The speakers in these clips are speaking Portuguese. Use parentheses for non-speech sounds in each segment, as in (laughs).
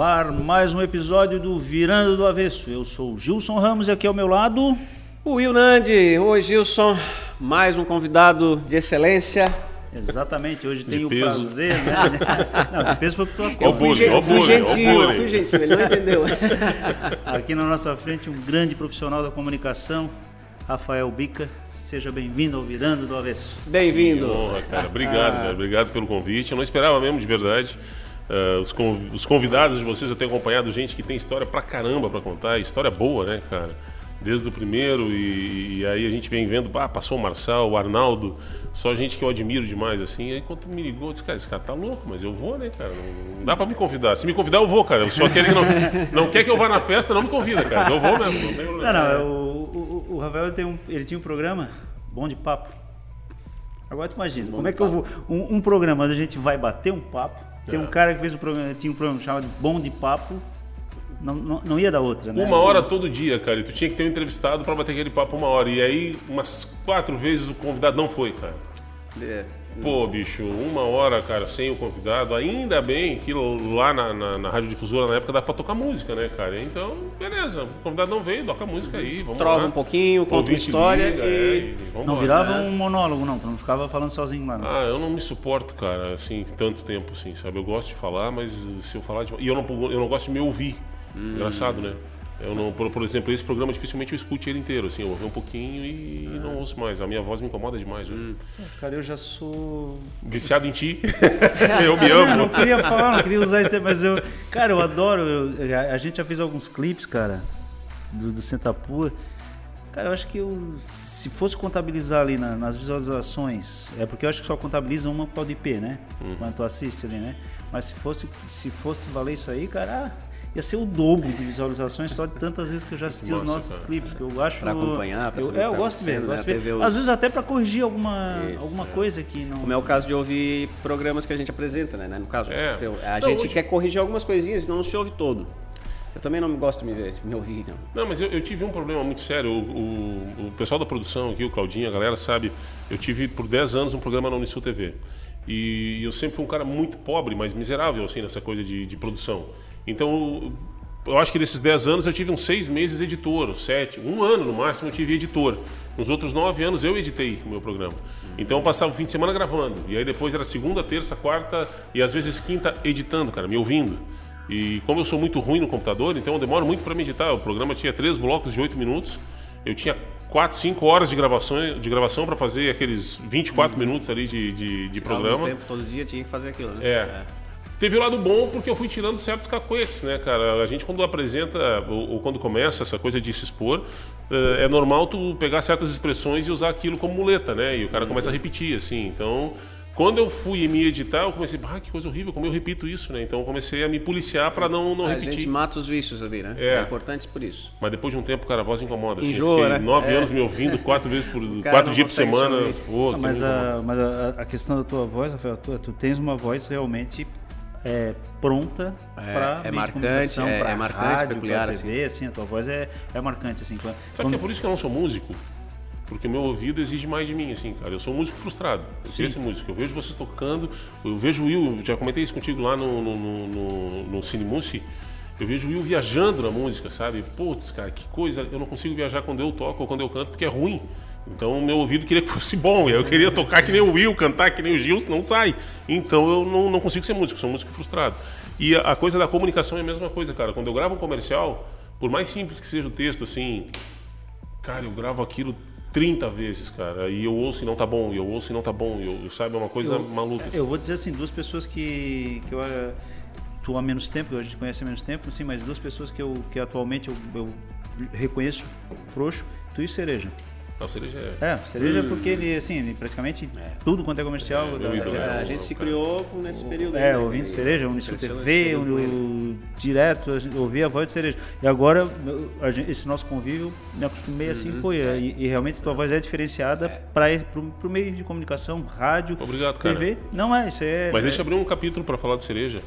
no ar mais um episódio do Virando do Avesso. Eu sou o Gilson Ramos e aqui ao meu lado. O Will Nandi. Oi, Gilson. Mais um convidado de excelência. Exatamente, hoje De tenho o peso. prazer, né? (laughs) Não, de peso foi pro tua Eu conta. fui, bullying, ó o fui gentil, eu fui gentil, ele não entendeu. (laughs) Aqui na nossa frente, um grande profissional da comunicação, Rafael Bica. Seja bem-vindo ao Virando do Avesso. Que Bem-vindo. honra, cara. Obrigado, cara. Obrigado pelo convite. Eu não esperava mesmo, de verdade. Ah, os, conv- os convidados de vocês, eu tenho acompanhado gente que tem história pra caramba pra contar. História boa, né, cara? Desde o primeiro, e, e aí a gente vem vendo, ah, passou o Marçal, o Arnaldo, só gente que eu admiro demais, assim. Aí quando me ligou, eu disse, cara, esse cara tá louco, mas eu vou, né, cara? Não, não dá pra me convidar. Se me convidar, eu vou, cara. Eu sou aquele que não, não quer que eu vá na festa, não me convida, cara. Eu vou mesmo, não tem Não, problema. não, é o, o, o ele tem um, ele tinha um programa bom de papo. Agora tu imagina, como é que eu vou. Um, um programa onde a gente vai bater um papo. Tem um É. cara que fez um programa, tinha um programa chamado Bom de Papo. Não, não, não ia dar outra, né? Uma hora todo dia, cara. E tu tinha que ter um entrevistado pra bater aquele papo uma hora. E aí, umas quatro vezes o convidado não foi, cara. É. Pô, bicho, uma hora, cara, sem o convidado. Ainda bem que lá na, na, na Rádio Difusora, na época, dá pra tocar música, né, cara? Então, beleza. O convidado não veio, toca a música aí. Vamos Trova lá. um pouquinho, conta uma história liga, e- é, vamos Não lá. virava um monólogo, não. Tu não ficava falando sozinho lá, não. Ah, eu não me suporto, cara, assim, tanto tempo, assim, sabe? Eu gosto de falar, mas se eu falar de... E eu não, eu não gosto de me ouvir. Hum. Engraçado, né? Eu não, por, por exemplo, esse programa dificilmente eu escute ele inteiro, assim, eu ouvi um pouquinho e, Ah. não ouço mais. A minha voz me incomoda demais? Hum. Cara, eu já sou. Viciado em ti. (laughs) eu me Eu não amo. queria falar, não queria usar esse termo, mas eu. Cara, eu adoro. eu- a, a gente já fez alguns clipes, cara, do, do Sentapua. Cara, eu acho que eu. Se fosse contabilizar ali na- nas visualizações, é porque eu acho que só contabiliza uma por IP, né? Uhum. Quando tu assiste ali, né? Mas se fosse, se fosse valer isso aí, cara. ah, Ia ser o dobro de visualizações só de tantas vezes que eu já assisti os nossos cara. clipes, que eu acho. Pra acompanhar, pra eu, é, eu tá gosto eu acontecendo, gosto de né? ver. Às vezes até pra corrigir alguma, Isso, alguma é. coisa que não. Como é o caso de ouvir programas que a gente apresenta, né? No caso, É. a Não, gente hoje- quer corrigir algumas coisinhas, não se ouve todo. Eu também não gosto de me, ver, de me ouvir, não. Não, mas eu, eu tive um problema muito sério. O, o- o pessoal da produção aqui, o Claudinho, a galera sabe, eu tive por 10 anos um programa na Unisul TV. E eu sempre fui um cara muito pobre, mas miserável, assim, nessa coisa de, de produção. Então, eu acho que desses 10 anos eu tive uns 6 meses editor, 7, um ano no máximo eu tive editor. Nos outros 9 anos eu editei o meu programa. Então eu passava o fim de semana gravando. E aí depois era segunda, terça, quarta e às vezes quinta editando, cara, me ouvindo. E como eu sou muito ruim no computador, então eu demoro muito para me editar. O programa tinha três blocos de 8 minutos. Eu tinha 4, 5 horas de gravação, de gravação para fazer aqueles 24 minutos ali de, de, de programa. Mesmo tempo, todo dia tinha que fazer aquilo, né? É. Teve o lado bom porque eu fui tirando certos cacoetes, né, cara? A gente quando apresenta ou, ou quando começa essa coisa de se expor, eh, é normal tu pegar certas expressões e usar aquilo como muleta, né? E o cara começa a repetir, assim. Então, quando eu fui me editar, eu comecei, ah, que coisa horrível, como eu repito isso, né? Então eu comecei a me policiar para não, não A repetir. gente mata os vícios ali, né? É. importante por isso. Mas depois de um tempo, cara, a voz incomoda. Assim. Enjoa, eu fiquei né? nove É. anos me ouvindo (laughs) quatro vezes por quatro dias por semana. Pô, Ah, mas a, mas a, a questão da tua voz, Rafael, tu, tu tens uma voz realmente é, pronta É, para é marcante, comunicação, é- pra é marcante, rádio, peculiar, pra TV, assim. a tua voz é, é marcante, assim. Quando, Sabe que é por isso que eu não sou músico? Porque o meu ouvido exige mais de mim, assim, cara. Eu sou um músico frustrado. Eu queria ser músico. Eu vejo vocês tocando, eu vejo o Will, já comentei isso contigo lá no, no, no, no, no Cine Mussi. Eu vejo o Will viajando na música, sabe? Putz, cara, que coisa. Eu não consigo viajar quando eu toco ou quando eu canto porque é ruim. Então o meu ouvido queria que fosse bom. Eu queria tocar que nem o Will, cantar que nem o Gil, não sai. Então eu não, não consigo ser músico, sou um músico frustrado. E a, a coisa da comunicação é a mesma coisa, cara. Quando eu gravo um comercial, por mais simples que seja o texto, assim, Cara, eu gravo aquilo 30 vezes, cara. E eu ouço e não tá bom, e eu ouço e não tá bom. E eu, sabe, é uma coisa maluca. assim. Eu vou dizer assim, duas pessoas que, que eu eh, tu há menos tempo, a gente conhece há menos tempo, assim, mas duas pessoas que eu que atualmente eu, eu reconheço frouxo, tu e Cereja. A cereja é. É, Cereja porque ele, assim, ele praticamente tudo quanto é comercial. É, da- ídolo, da- né? a o- gente se o cara. criou nesse período. aí, É, ouvindo cereja, Unisul TV, o, direto, a ouvia a voz de cereja. E agora, a gente- esse nosso convívio, me acostumei assim, Uhum. pô, e, e realmente a tua voz é diferenciada para o meio de comunicação, rádio, Obrigado, cara. TV. Não é, isso é. Mas é, deixa eu abrir um capítulo para falar do cereja.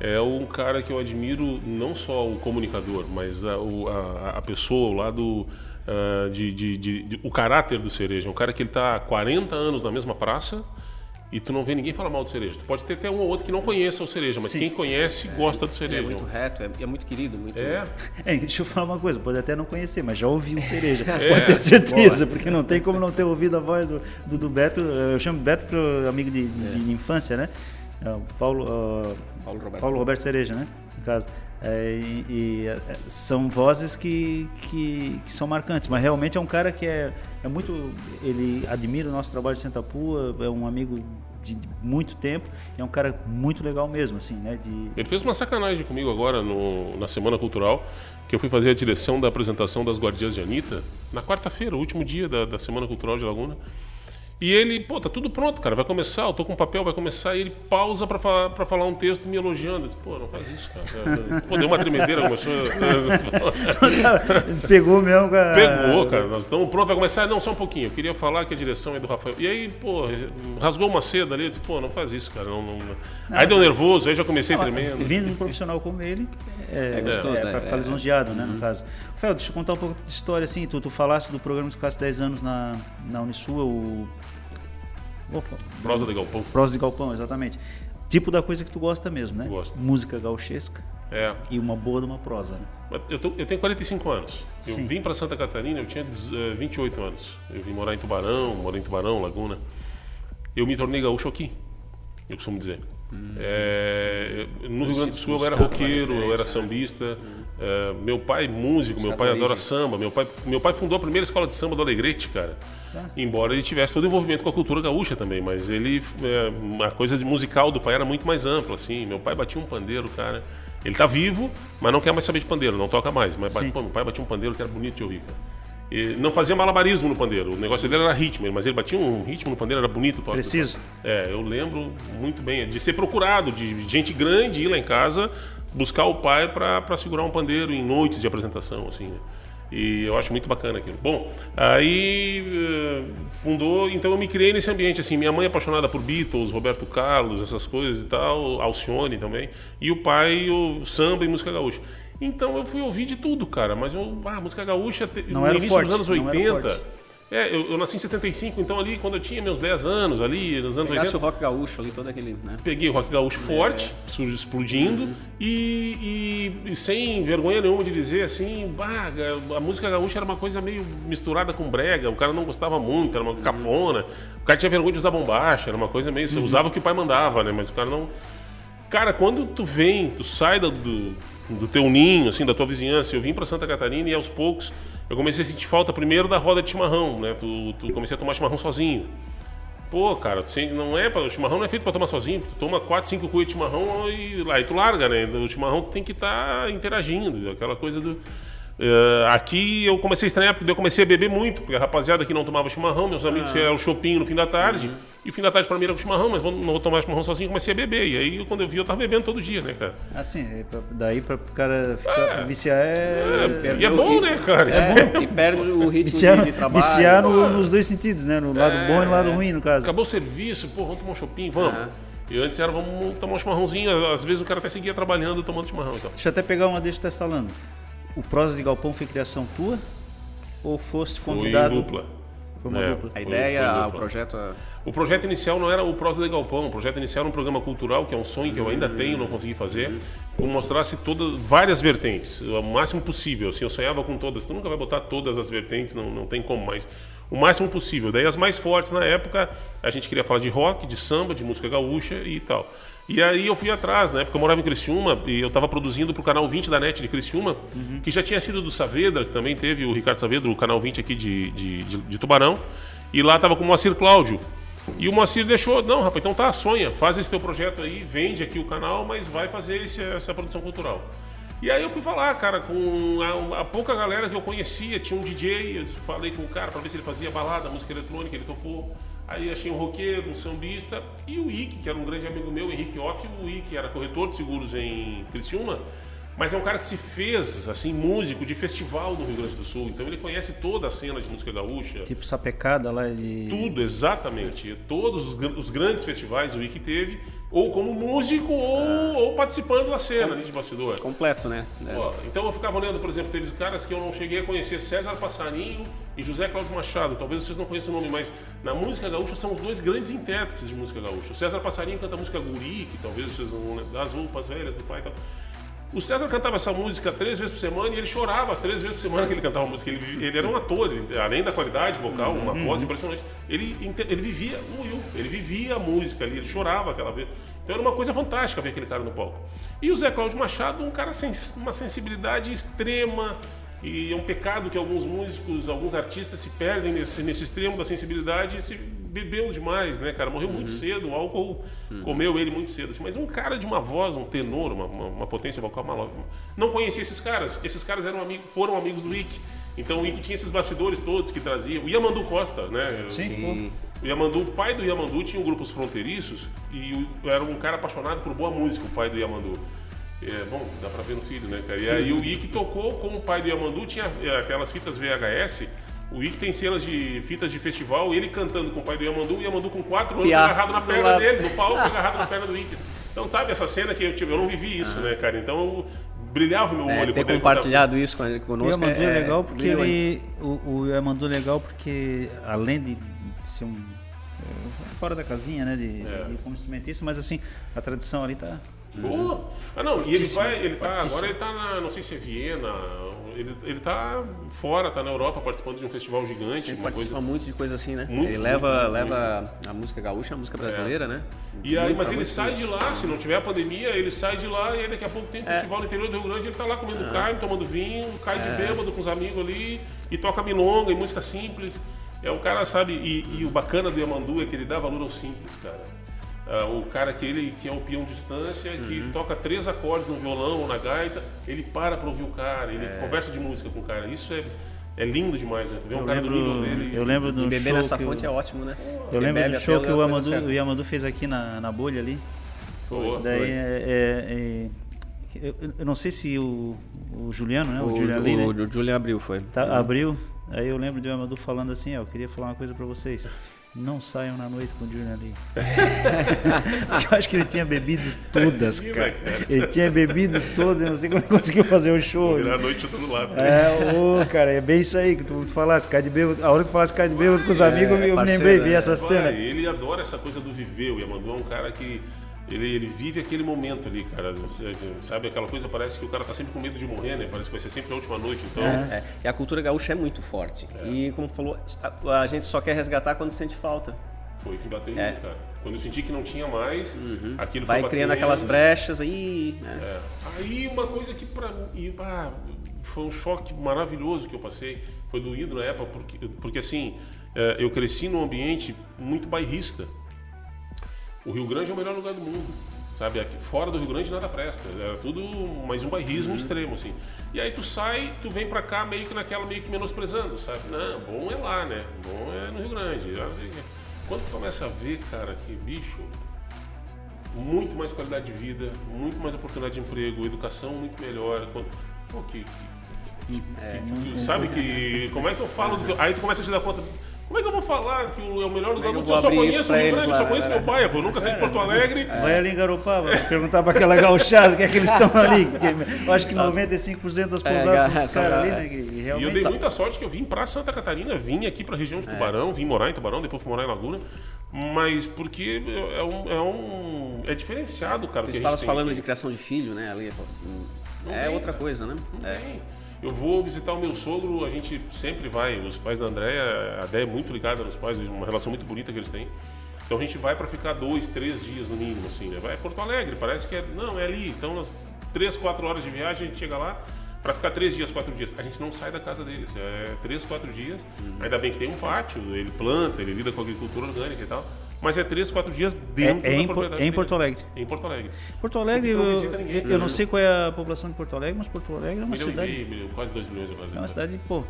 É um cara que eu admiro, não só o comunicador, mas a, a, a pessoa, o lado ah, de, de- de- de- o caráter do cereja. Um cara que ele está há 40 anos na mesma praça e tu não vê ninguém falar mal do cereja. Tu pode ter até um ou outro que não conheça o cereja, mas Sim. quem conhece gosta do Ele cereja. é muito reto, é, é muito querido, muito. É, (laughs) É, deixa eu falar uma coisa, pode até não conhecer, mas já ouviu o Cereja. (laughs) Pode ter certeza, porque não tem como não ter ouvido a voz do, do, do Beto. Eu chamo Beto pro amigo de, de- de infância, né? É o Paulo, ah, Paulo Roberto. Paulo Roberto Cereja, né? No caso. É, e e, é, são vozes que, que, que são marcantes, mas realmente é um cara que é, é muito. Ele admira o nosso trabalho de Santa Pua, é um amigo de muito tempo, é um cara muito legal mesmo, assim, né? De, Ele fez uma sacanagem comigo agora no- na Semana Cultural, que eu fui fazer a direção da apresentação das Guardiãs de Anitta, na quarta-feira, o último dia da, da Semana Cultural de Laguna. E ele, pô, tá tudo pronto, cara, vai começar, eu tô com papel, vai começar, e ele pausa pra falar, pra falar um texto me elogiando. Eu disse, pô, não faz isso, cara. (laughs) Pô, deu uma tremedeira, começou. (laughs) Pegou mesmo com a... Pegou, cara. Nós estamos prontos, vai começar. Não, só um pouquinho. Eu queria falar que a direção é do Rafael. E aí, pô, rasgou uma seda ali. Eu disse, pô, não faz isso, cara. Não, não- Aí deu nervoso, aí já comecei tremendo. Vindo de um profissional como ele, é, É gostoso, é, é, pra ficar é. lisonjeado, né, no caso. Rafael, deixa eu contar um pouco de história, assim, tu, tu falaste do programa que tu ficasse 10 anos na, na Unisua, o... Prosa de Galpão. Prosa de Galpão, exatamente. Tipo da coisa que tu gosta mesmo, né? Gosto. Música gauchesca É. e uma boa de uma prosa, né? Eu, tô- eu tenho 45 anos. Eu Sim. vim para Santa Catarina, eu tinha eh, 28 anos. Eu vim morar em Tubarão, morei em Tubarão, Laguna. Eu me tornei gaúcho aqui, eu costumo dizer. É, no Rio Grande do Sul eu era uma roqueiro, eu era referência, sambista. É, meu pai músico, meu pai adora samba. Meu pai, meu pai fundou a primeira escola de samba do Alegrete, cara. Embora ele tivesse todo o envolvimento com a cultura gaúcha também, mas ele é, a coisa de musical do pai era muito mais ampla, assim. Meu pai batia um pandeiro, cara. Ele tá vivo, mas não quer mais saber de pandeiro, não toca mais. Mas Sim. pô, meu pai batia um pandeiro que era bonito de ouvir, cara. Não fazia malabarismo no pandeiro. O negócio dele era ritmo, mas ele batia um ritmo no pandeiro, era bonito toque. Preciso. é, eu lembro muito bem de ser procurado, de gente grande ir lá em casa buscar o pai para segurar um pandeiro em noites de apresentação, assim. né? E eu acho muito bacana aquilo. Bom, aí eh, fundou, então eu me criei nesse ambiente, assim, minha mãe é apaixonada por Beatles, Roberto Carlos, essas coisas e tal, Alcione também, e o pai, o samba e música gaúcha. Então eu fui ouvir de tudo, cara, mas eu, ah, música gaúcha, no início forte, dos anos não era 80, forte. É, eu, eu nasci em 75, então ali quando eu tinha meus 10 anos, ali nos anos Pegasse 80, o rock gaúcho ali, todo aquele, né? peguei o rock gaúcho forte, surge explodindo, e, e- e sem vergonha nenhuma de dizer assim, bah, a música gaúcha era uma coisa meio misturada com brega, o cara não gostava muito, era uma cafona, o cara tinha vergonha de usar bombacha, era uma coisa meio. Você usava o que o pai mandava, né? Mas o cara não. Cara, quando tu vem, tu sai do, do, do teu ninho, assim, da tua vizinhança, eu vim pra Santa Catarina e aos poucos eu comecei a sentir falta primeiro da roda de chimarrão, né? Tu, tu comecei a tomar chimarrão sozinho. Pô, cara, não é pra, o chimarrão não é feito pra tomar sozinho, tu toma 4, 5 cuias de chimarrão e lá e tu larga, né? O chimarrão tem que estar interagindo, aquela coisa do. Eh, aqui eu comecei a estranhar porque eu comecei a beber muito, porque a rapaziada que não tomava chimarrão, meus amigos eram shopping no fim da tarde, e o fim da tarde pra mim era com chimarrão, mas vou- não vou tomar chimarrão sozinho, comecei a beber. E aí quando eu vi, eu tava bebendo todo dia, né, cara? Assim, é daí para o cara ficar, viciar é... E é bom, né, cara? É, e perde o ritmo Viciar, de, trabalho. viciar no- nos dois sentidos, né? No lado bom e no lado ruim, no caso. Acabou o serviço, pô, vamos tomar um shopping, vamos. É. E antes era, vamos tomar um chimarrãozinho, às vezes o cara até seguia trabalhando tomando chimarrão então. Deixa eu até pegar uma deixa que tá falando. O Prosa de Galpão foi criação tua? Ou foste Foi convidado? dupla. Foi uma É. dupla. A Foi- ideia, foi o dupla. projeto. a- O projeto inicial não era o Prosa de Galpão, o projeto inicial era um programa cultural, que é um sonho que eu ainda tenho, não consegui fazer, que mostrasse todas, várias vertentes, o máximo possível. Assim, eu sonhava com todas, tu nunca vai botar todas as vertentes, não, não tem como, mas o máximo possível. Daí as mais fortes na época, a gente queria falar de rock, de samba, de música gaúcha e tal. E aí eu fui atrás, na época eu morava em Criciúma e eu estava produzindo para o canal 20 da NET de Criciúma, que já tinha sido do Saavedra, que também teve o Ricardo Saavedra, o canal 20 aqui de, de, de- de Tubarão, e lá estava com o Moacir Cláudio. E o Moacir deixou, não, Rafa, então tá, sonha, faz esse teu projeto aí, vende aqui o canal, mas vai fazer esse- essa produção cultural. E aí eu fui falar, cara, com a, a pouca galera que eu conhecia, tinha um DJ, eu falei com o cara para ver se ele fazia balada, música eletrônica, ele topou. Aí achei um roqueiro, um sambista e o Ike, que era um grande amigo meu, Henrique Off, o Ike era corretor de seguros em Criciúma. Mas é um cara que se fez, assim, músico de festival no Rio Grande do Sul. Então ele conhece toda a cena de música gaúcha. Tipo sapecada lá de. Tudo, exatamente. Todos os, os grandes festivais o Ike teve, ou como músico, ou, ou participando da cena ali de bastidor. Completo, né? É. Ó, então eu ficava olhando, por exemplo, teve caras que eu não cheguei a conhecer, César Passarinho e José Cláudio Machado. Talvez vocês não conheçam o nome, mas na música gaúcha são os dois grandes intérpretes de música gaúcha. O César Passarinho canta a música Guri, que talvez vocês não vão lembrar, das roupas velhas do pai e tal. O César cantava essa música três vezes por semana e ele chorava as três vezes por semana que ele cantava a música. Ele, ele era um ator, ele- além da qualidade vocal, uma voz impressionante, ele, ele vivia o Will, ele vivia a música ali, ele chorava aquela vez. Então era uma coisa fantástica ver aquele cara no palco. E o Zé Cláudio Machado, um cara sem uma sensibilidade extrema, e é um pecado que alguns músicos, alguns artistas se perdem nesse, nesse extremo da sensibilidade e se bebeu demais, né, cara? Morreu muito cedo, o álcool comeu ele muito cedo. assim. Mas um cara de uma voz, um tenor, uma, uma, uma potência vocal maluca. Não conhecia esses caras. Esses caras eram amigos, foram amigos do Ike. Então o Ike tinha esses bastidores todos que trazia. O Yamandu Costa, né? Sim, O Yamandu, o pai do Yamandu tinha um grupo Os Fronteiriços e era um cara apaixonado por boa música, o pai do Yamandu. É, bom, dá pra ver no filho, né, cara? E aí o Ike tocou com o pai do Yamandu, tinha é, aquelas fitas VHS. O Ike tem cenas de fitas de festival, ele cantando com o pai do Yamandu, o Yamandu com quatro anos Piá, agarrado na perna dele, no palco (laughs) agarrado na perna do Ike. Então, sabe, essa cena que eu, tipo, eu não vivi isso, né, cara? Então eu brilhava o meu É, olho. ter compartilhado isso com- O conosco Yamandu é, legal porque brilhou, hein? ele. O, o Yamandu é legal porque, além de ser um. é, Fora da casinha, né? De, É. de como instrumentista, mas assim, a tradição ali tá. Boa. Ah, não, e ele vai, ele tá, agora ele tá na, não sei se é Viena, ele, ele tá fora, tá na Europa participando de um festival gigante. Ele participa coisa- muito de coisa assim, né? Muito, ele leva, muito, muito, leva a música gaúcha, a música brasileira, né? E aí, Muito mas ele muito sai de lá, se não tiver a pandemia, ele sai de lá e aí daqui a pouco tem um festival no interior do Rio Grande, ele tá lá comendo carne, tomando vinho, cai de bêbado com os amigos ali e toca milonga e música simples. É um cara, sabe, e, e o bacana do Yamandu é que ele dá valor ao simples, cara. Ah, o cara que ele que é o peão distância, que toca três acordes no violão ou na gaita, ele para pra ouvir o cara, ele conversa de música com o cara. Isso é, é lindo demais, né? Tu vê um Eu cara do nível lembro, dele. eu lembro do E beber show nessa que fonte o, é ótimo, né? Eu Ele lembro do show que o certa. o Yamandu fez aqui na, na bolha ali. Boa. Daí foi. é, é- é- eu, eu não sei se o, o Juliano, né? O, O, ali, né? o Julian abriu, foi. Tá, abriu. Aí eu lembro do Yamandu falando assim, ó, eu queria falar uma coisa pra vocês. Não saiam na noite com o Julian ali. (laughs) eu acho que ele tinha bebido todas, cara. cara. Ele tinha bebido todas, eu não sei como ele conseguiu fazer o show. Virar a noite do outro lado. É, ô, cara, é bem isso aí que tu, tu falasse, cai de bêbado. A hora que tu falasse cai de bêbado com os amigos, eu me lembrei, vi essa cena. Vai, ele adora essa coisa do viver. O Yamandu é um cara que ele, ele vive aquele momento ali, cara. Você- Sabe aquela coisa? Parece que o cara tá sempre com medo de morrer, né? Parece que vai ser sempre a última noite. Então, É, e a cultura gaúcha é muito forte. E como falou, a, a gente só quer resgatar quando sente falta. foi o que bateu em É. mim, cara. Quando eu senti que não tinha mais, aquilo Vai foi criando batendo. aquelas brechas aí. né? É. Aí uma coisa que pra mim pá, foi um choque maravilhoso que eu passei, foi doído na época, porque, porque assim, é, eu cresci num ambiente muito bairrista. O Rio Grande é o melhor lugar do mundo. Sabe, aqui fora do Rio Grande nada presta. Era tudo mais um bairrismo extremo, assim. E aí tu sai, tu vem pra cá meio que naquela, meio que menosprezando, sabe? Não, bom é lá, né? Bom é no Rio Grande. não sei o quê. Quando tu começa a ver, cara, que bicho, muito mais qualidade de vida, muito mais oportunidade de emprego, educação muito melhor. Quando- Pô, que, que- que- que- sabe que. Como é que eu falo? do que- aí tu começa a te dar conta. Como é que eu vou falar que o- é o melhor lugar que do eu mundo? vou Eu só conheço o Rio Grande, lá, só conheço né? meu bairro. Eu nunca saí de Porto Alegre. Vai ali em Garopaba, perguntar pra aquela gauchada o que é que eles estão ali. (laughs) Eu acho que 95% das pousadas são É, esses caras ali, é. né? E E eu realmente. dei muita sorte que eu vim pra Santa Catarina, vim aqui pra região de É. Tubarão, vim morar em Tubarão, depois fui morar em Laguna. Mas porque é um. É, um, é diferenciado, cara. Tu a estavas falando aqui. de criação de filho, né? Ali, Não é tem, outra cara. coisa, né? Não É. tem. Eu vou visitar o meu sogro, a gente sempre vai. Os pais da Andréia, a Déia é muito ligada nos pais, uma relação muito bonita que eles têm. Então a gente vai para ficar dois, três dias no mínimo, assim, né? Vai a Porto Alegre, parece que é. Não, é ali. Então, três, quatro horas de viagem, a gente chega lá para ficar três dias, quatro dias. A gente não sai da casa deles. É três, quatro dias. Ainda bem que tem um pátio, ele planta, ele lida com agricultura orgânica e tal. Mas é três, quatro dias dentro É- é da em propriedade é em. Porto Alegre. Em Porto Alegre. Porto Alegre, não eu, eu não sei qual é a população de Porto Alegre, mas Porto Alegre é uma Milhão e cidade. meio, milhão, quase dois milhões agora. É uma cidade, pô,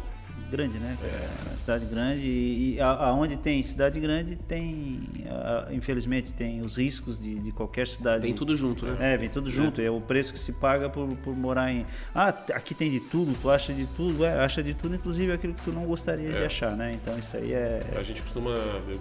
grande, né? É. cidade grande e, e aonde tem cidade grande tem, a, infelizmente, tem os riscos de, de qualquer cidade. Vem tudo junto, né? É, vem tudo junto. É, é o preço que se paga por, por morar em. Ah, aqui tem de tudo, tu acha de tudo, é, acha de tudo, inclusive aquilo que tu não gostaria é. de achar, né? Então isso aí é. A gente costuma,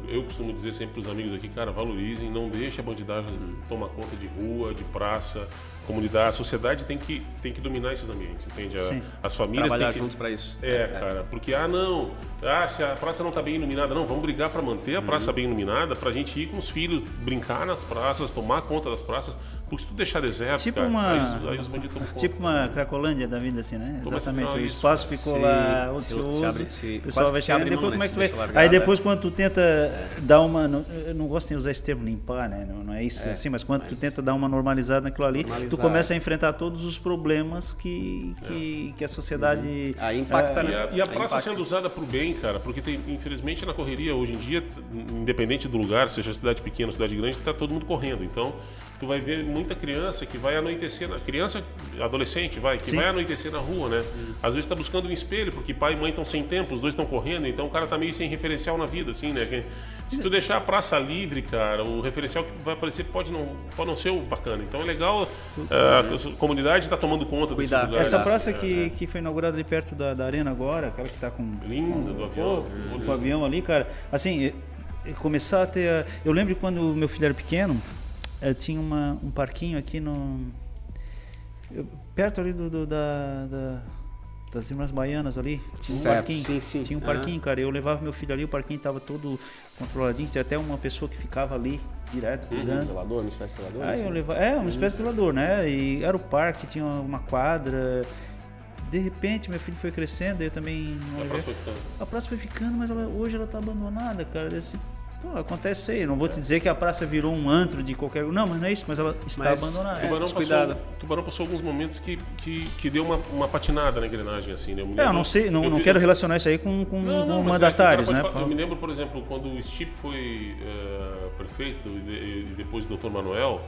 eu costumo dizer sempre para os amigos aqui, cara, valorizem, não deixe a bandidagem tomar conta de rua, de praça, comunidade, a sociedade tem que, tem que dominar esses ambientes, entende? A, as famílias trabalhar que, juntos para isso. É, é, cara, porque ah não, ah se a praça não está bem iluminada, não, vamos brigar para manter a praça uhum. bem iluminada, para a gente ir com os filhos brincar nas praças, tomar conta das praças, porque se tu deixar deserto, tipo cara, uma, aí, os, aí os bandidos tomam conta. Tipo uma Cracolândia da vida assim, né? Toma Exatamente, o espaço ficou se, lá ocioso, se abre, se, o pessoal vai chegar, depois como é que vai? Aí depois quando tu tenta dar uma, não, eu não gosto de usar esse termo limpar, né? Não, não é isso é, assim, mas quando mas tu tenta dar uma normalizada naquilo ali, tu começa a enfrentar todos os problemas que, que, é. que a sociedade. Uhum. Aí impacta, é, né? E a, e a praça sendo usada para o bem, cara, porque tem, infelizmente na correria hoje em dia, independente do lugar, seja cidade pequena ou cidade grande, está todo mundo correndo. Então, tu vai ver muita criança que vai anoitecer, na, criança, adolescente, vai, que Sim. vai anoitecer na rua, né? Uhum. Às vezes está buscando um espelho, porque pai e mãe estão sem tempo, os dois estão correndo, então o cara tá meio sem referencial na vida, assim, né? Se tu deixar a praça livre, cara, o referencial que vai aparecer pode não, pode não ser o bacana. Então é legal, uh, a comunidade está tomando conta desse lugar. Essa praça que, é. que foi inaugurada ali perto da, da arena agora, aquela que está com... Linda, do avião. Com o avião ali, cara, assim, começar a ter... Eu lembro quando meu filho era pequeno, eh, tinha uma, um parquinho aqui no... Perto ali do, do da, da das Irmãs Baianas ali. Tinha um certo, parquinho. Sim, sim. Tinha um parquinho, ah. cara. Eu levava meu filho ali, o parquinho tava todo controladinho. Tinha até uma pessoa que ficava ali direto uhum. cuidando. Um zelador, uma espécie de zelador? Aí eu levava, é, uma uhum. espécie de zelador, né? E era o parque, tinha uma quadra. De repente, meu filho foi crescendo, eu também. A praça foi ficando. A praça foi ficando, mas ela, hoje ela tá abandonada, cara. Eu disse, Pô, acontece aí. Não vou te dizer que a praça virou um antro de qualquer. Não, mas não é isso, mas ela está mas, abandonada. É, tubarão, passou, tubarão passou alguns momentos que, que, que deu uma, uma patinada na engrenagem, assim, né? Eu, lembro, é, eu não sei, não, eu não vi... quero relacionar isso aí com, com, não, não, com é mandatários, é, né? Eu me lembro, por exemplo, quando o Stip foi uh, prefeito e, e depois o Dr. Manuel,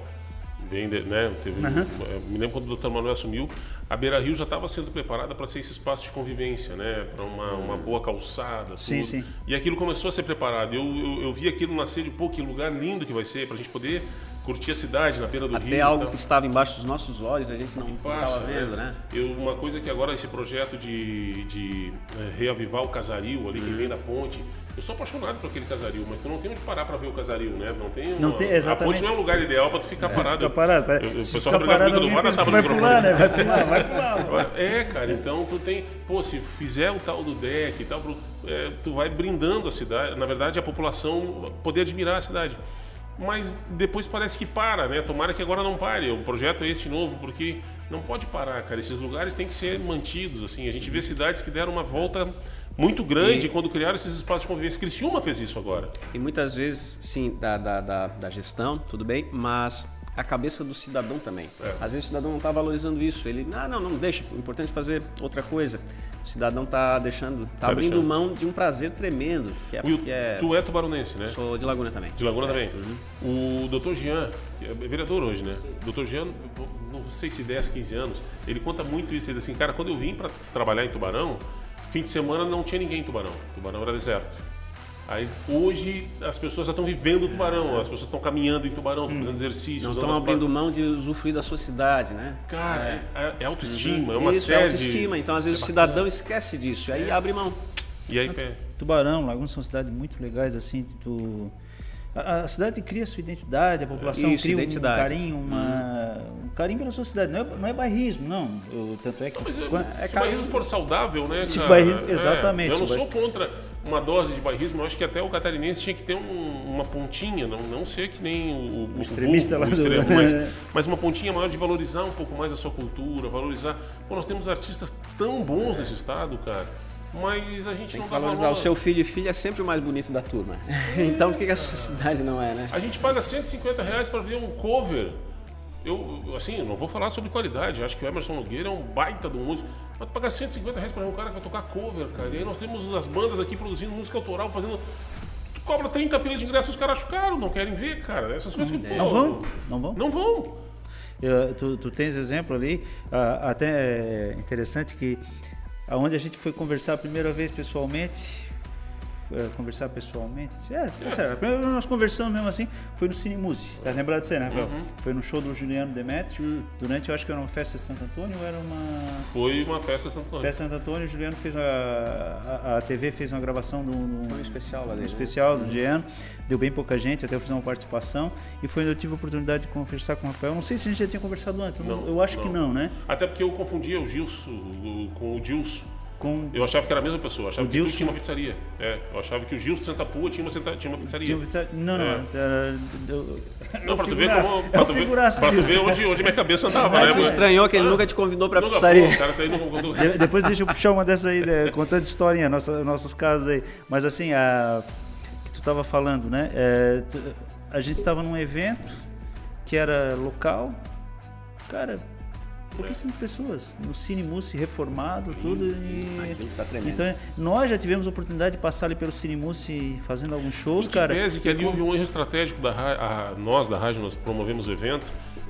bem, né? Teve, uhum. Me lembro quando o Dr. Manuel assumiu, a Beira Rio já estava sendo preparada para ser esse espaço de convivência, né? Para uma, uma boa calçada, sim, tudo. Sim. E aquilo começou a ser preparado. Eu, eu, eu vi aquilo nascer de pô, que lugar lindo que vai ser para a gente poder curtir a cidade na beira do Até rio. Até algo que estava embaixo dos nossos olhos, a gente não estava vendo, né? Eu, uma coisa que agora esse projeto de, de é, reavivar o casario ali, uhum. que vem da ponte, eu sou apaixonado por aquele casario, mas tu não tem onde parar para ver o casario, né? Não tem. Uma... Não tem exatamente. A ponte não é um lugar ideal para tu ficar é, parado. Fica parado. Eu, o pessoal vai brigar comigo do sábado vai pular, né? Vai pular, vai. É, cara. Então tu tem, pô, se fizer o tal do deck e tal, é, tu vai brindando a cidade. Na verdade, a população poder admirar a cidade. Mas depois parece que para, né? Tomara que agora não pare. O projeto é esse novo, porque não pode parar, cara. Esses lugares têm que ser mantidos, assim. A gente vê cidades que deram uma volta muito grande e, quando criaram esses espaços de convivência. Criciúma fez isso agora. E muitas vezes, sim, da, da, da, da gestão, tudo bem, mas a cabeça do cidadão também. É. Às vezes o cidadão não está valorizando isso. Ele, ah, não, não, deixa, o importante é fazer outra coisa. O cidadão está deixando, está tá abrindo deixando. mão de um prazer tremendo. Que é, que é... Tu é tubaronense, né? Sou de Laguna também. De Laguna é. também. Uhum. O doutor Jean, que é vereador hoje, né? Doutor Jean, não sei se 10, 15 anos, ele conta muito isso. Ele diz assim, cara, quando eu vim para trabalhar em Tubarão, Fim de semana não tinha ninguém em Tubarão. Tubarão era deserto. Aí, hoje as pessoas já estão vivendo o Tubarão, as pessoas estão caminhando em Tubarão, estão hum. fazendo exercícios. Não estão abrindo mão de usufruir da sua cidade, né? Cara, é, é, é autoestima, uhum. é uma Isso, é série. É autoestima, então às vezes é o cidadão esquece disso, aí é. abre mão. E aí, pé. Tubarão, Laguna são cidades muito legais, assim, de tu a, cidade cria sua identidade, a população Isso, cria identidade. um carinho, uma, um carinho pela sua cidade. Não é, não é bairrismo, não. Eu, tanto é que. Não, mas é, quando, é se o bairrismo for saudável, né? Se bairrismo, exatamente. É, eu não sou contra uma dose de bairrismo, eu acho que até o catarinense tinha que ter um, uma pontinha, não, não ser que nem o, o extremista lá o extremo, do... mas, (laughs) mas uma pontinha maior de valorizar um pouco mais a sua cultura, valorizar. Pô, nós temos artistas tão bons nesse estado, cara mas a gente Tem não que valorizar valor. o seu filho e filha é sempre o mais bonito da turma. (laughs) então por que, a sociedade não é, né? A gente paga 150 reais para ver um cover. Eu, assim, não vou falar sobre qualidade, acho que o Emerson Nogueira é um baita do músico. Mas pagar 150 reais para um cara que vai tocar cover, cara. E aí nós temos as bandas aqui produzindo música autoral, fazendo tu cobra 30 pila de ingresso, os caras acham caro, não querem ver, cara. Essas coisas que. Não, não vão, não vão. Não vão. Eu, tu, tu tens exemplo ali, uh, até é interessante que aonde a gente foi conversar a primeira vez pessoalmente. É, conversar pessoalmente. É, tá certo. A primeira vez que nós conversamos mesmo assim foi no Cine Muse. Tá lembrado de você, né, Rafael? Foi no show do Juliano Demetrio. Durante, eu acho que era uma festa de Santo Antônio ou era uma. Foi uma festa Santo Antônio. Festa de Santo Antônio, o Juliano fez uma. A, a TV fez uma gravação do. do- Foi um especial lá um né? especial do Jean, deu bem pouca gente, até eu fiz uma participação e foi onde eu tive a oportunidade de conversar com o Rafael. Não sei se a gente já tinha conversado antes, eu não- Não, eu acho que não. não, né? Até porque eu confundia o Gilson com o Dilson. Com Eu achava que era a mesma pessoa. Eu achava O que tu Dilson? tinha uma pizzaria. É, eu achava que o Gilson Santa Pua tinha uma, senta- tinha uma pizzaria. tinha- um Não, não, É. era- eu- Não, pra tu ver como. É Pra tu ver, pra tu ver onde, onde minha cabeça andava, Mas né? tu estranhou que ele Ah, nunca te convidou pra nunca- pizzaria. pô, O cara tá indo com- De- Depois deixa eu puxar uma dessa aí, né, contando historinha, nossa, nossos casos aí. Mas assim, a que tu estava falando, né? é, tu- a gente estava num evento que era local, cara, pouquíssimas pessoas, no Cine Mousse reformado, tudo. E, Aquilo tá tremendo. então, nós já tivemos a oportunidade de passar ali pelo Cine Mousse fazendo alguns shows, que cara. pese que ali houve um erro estratégico da a- nós da rádio, nós promovemos o evento,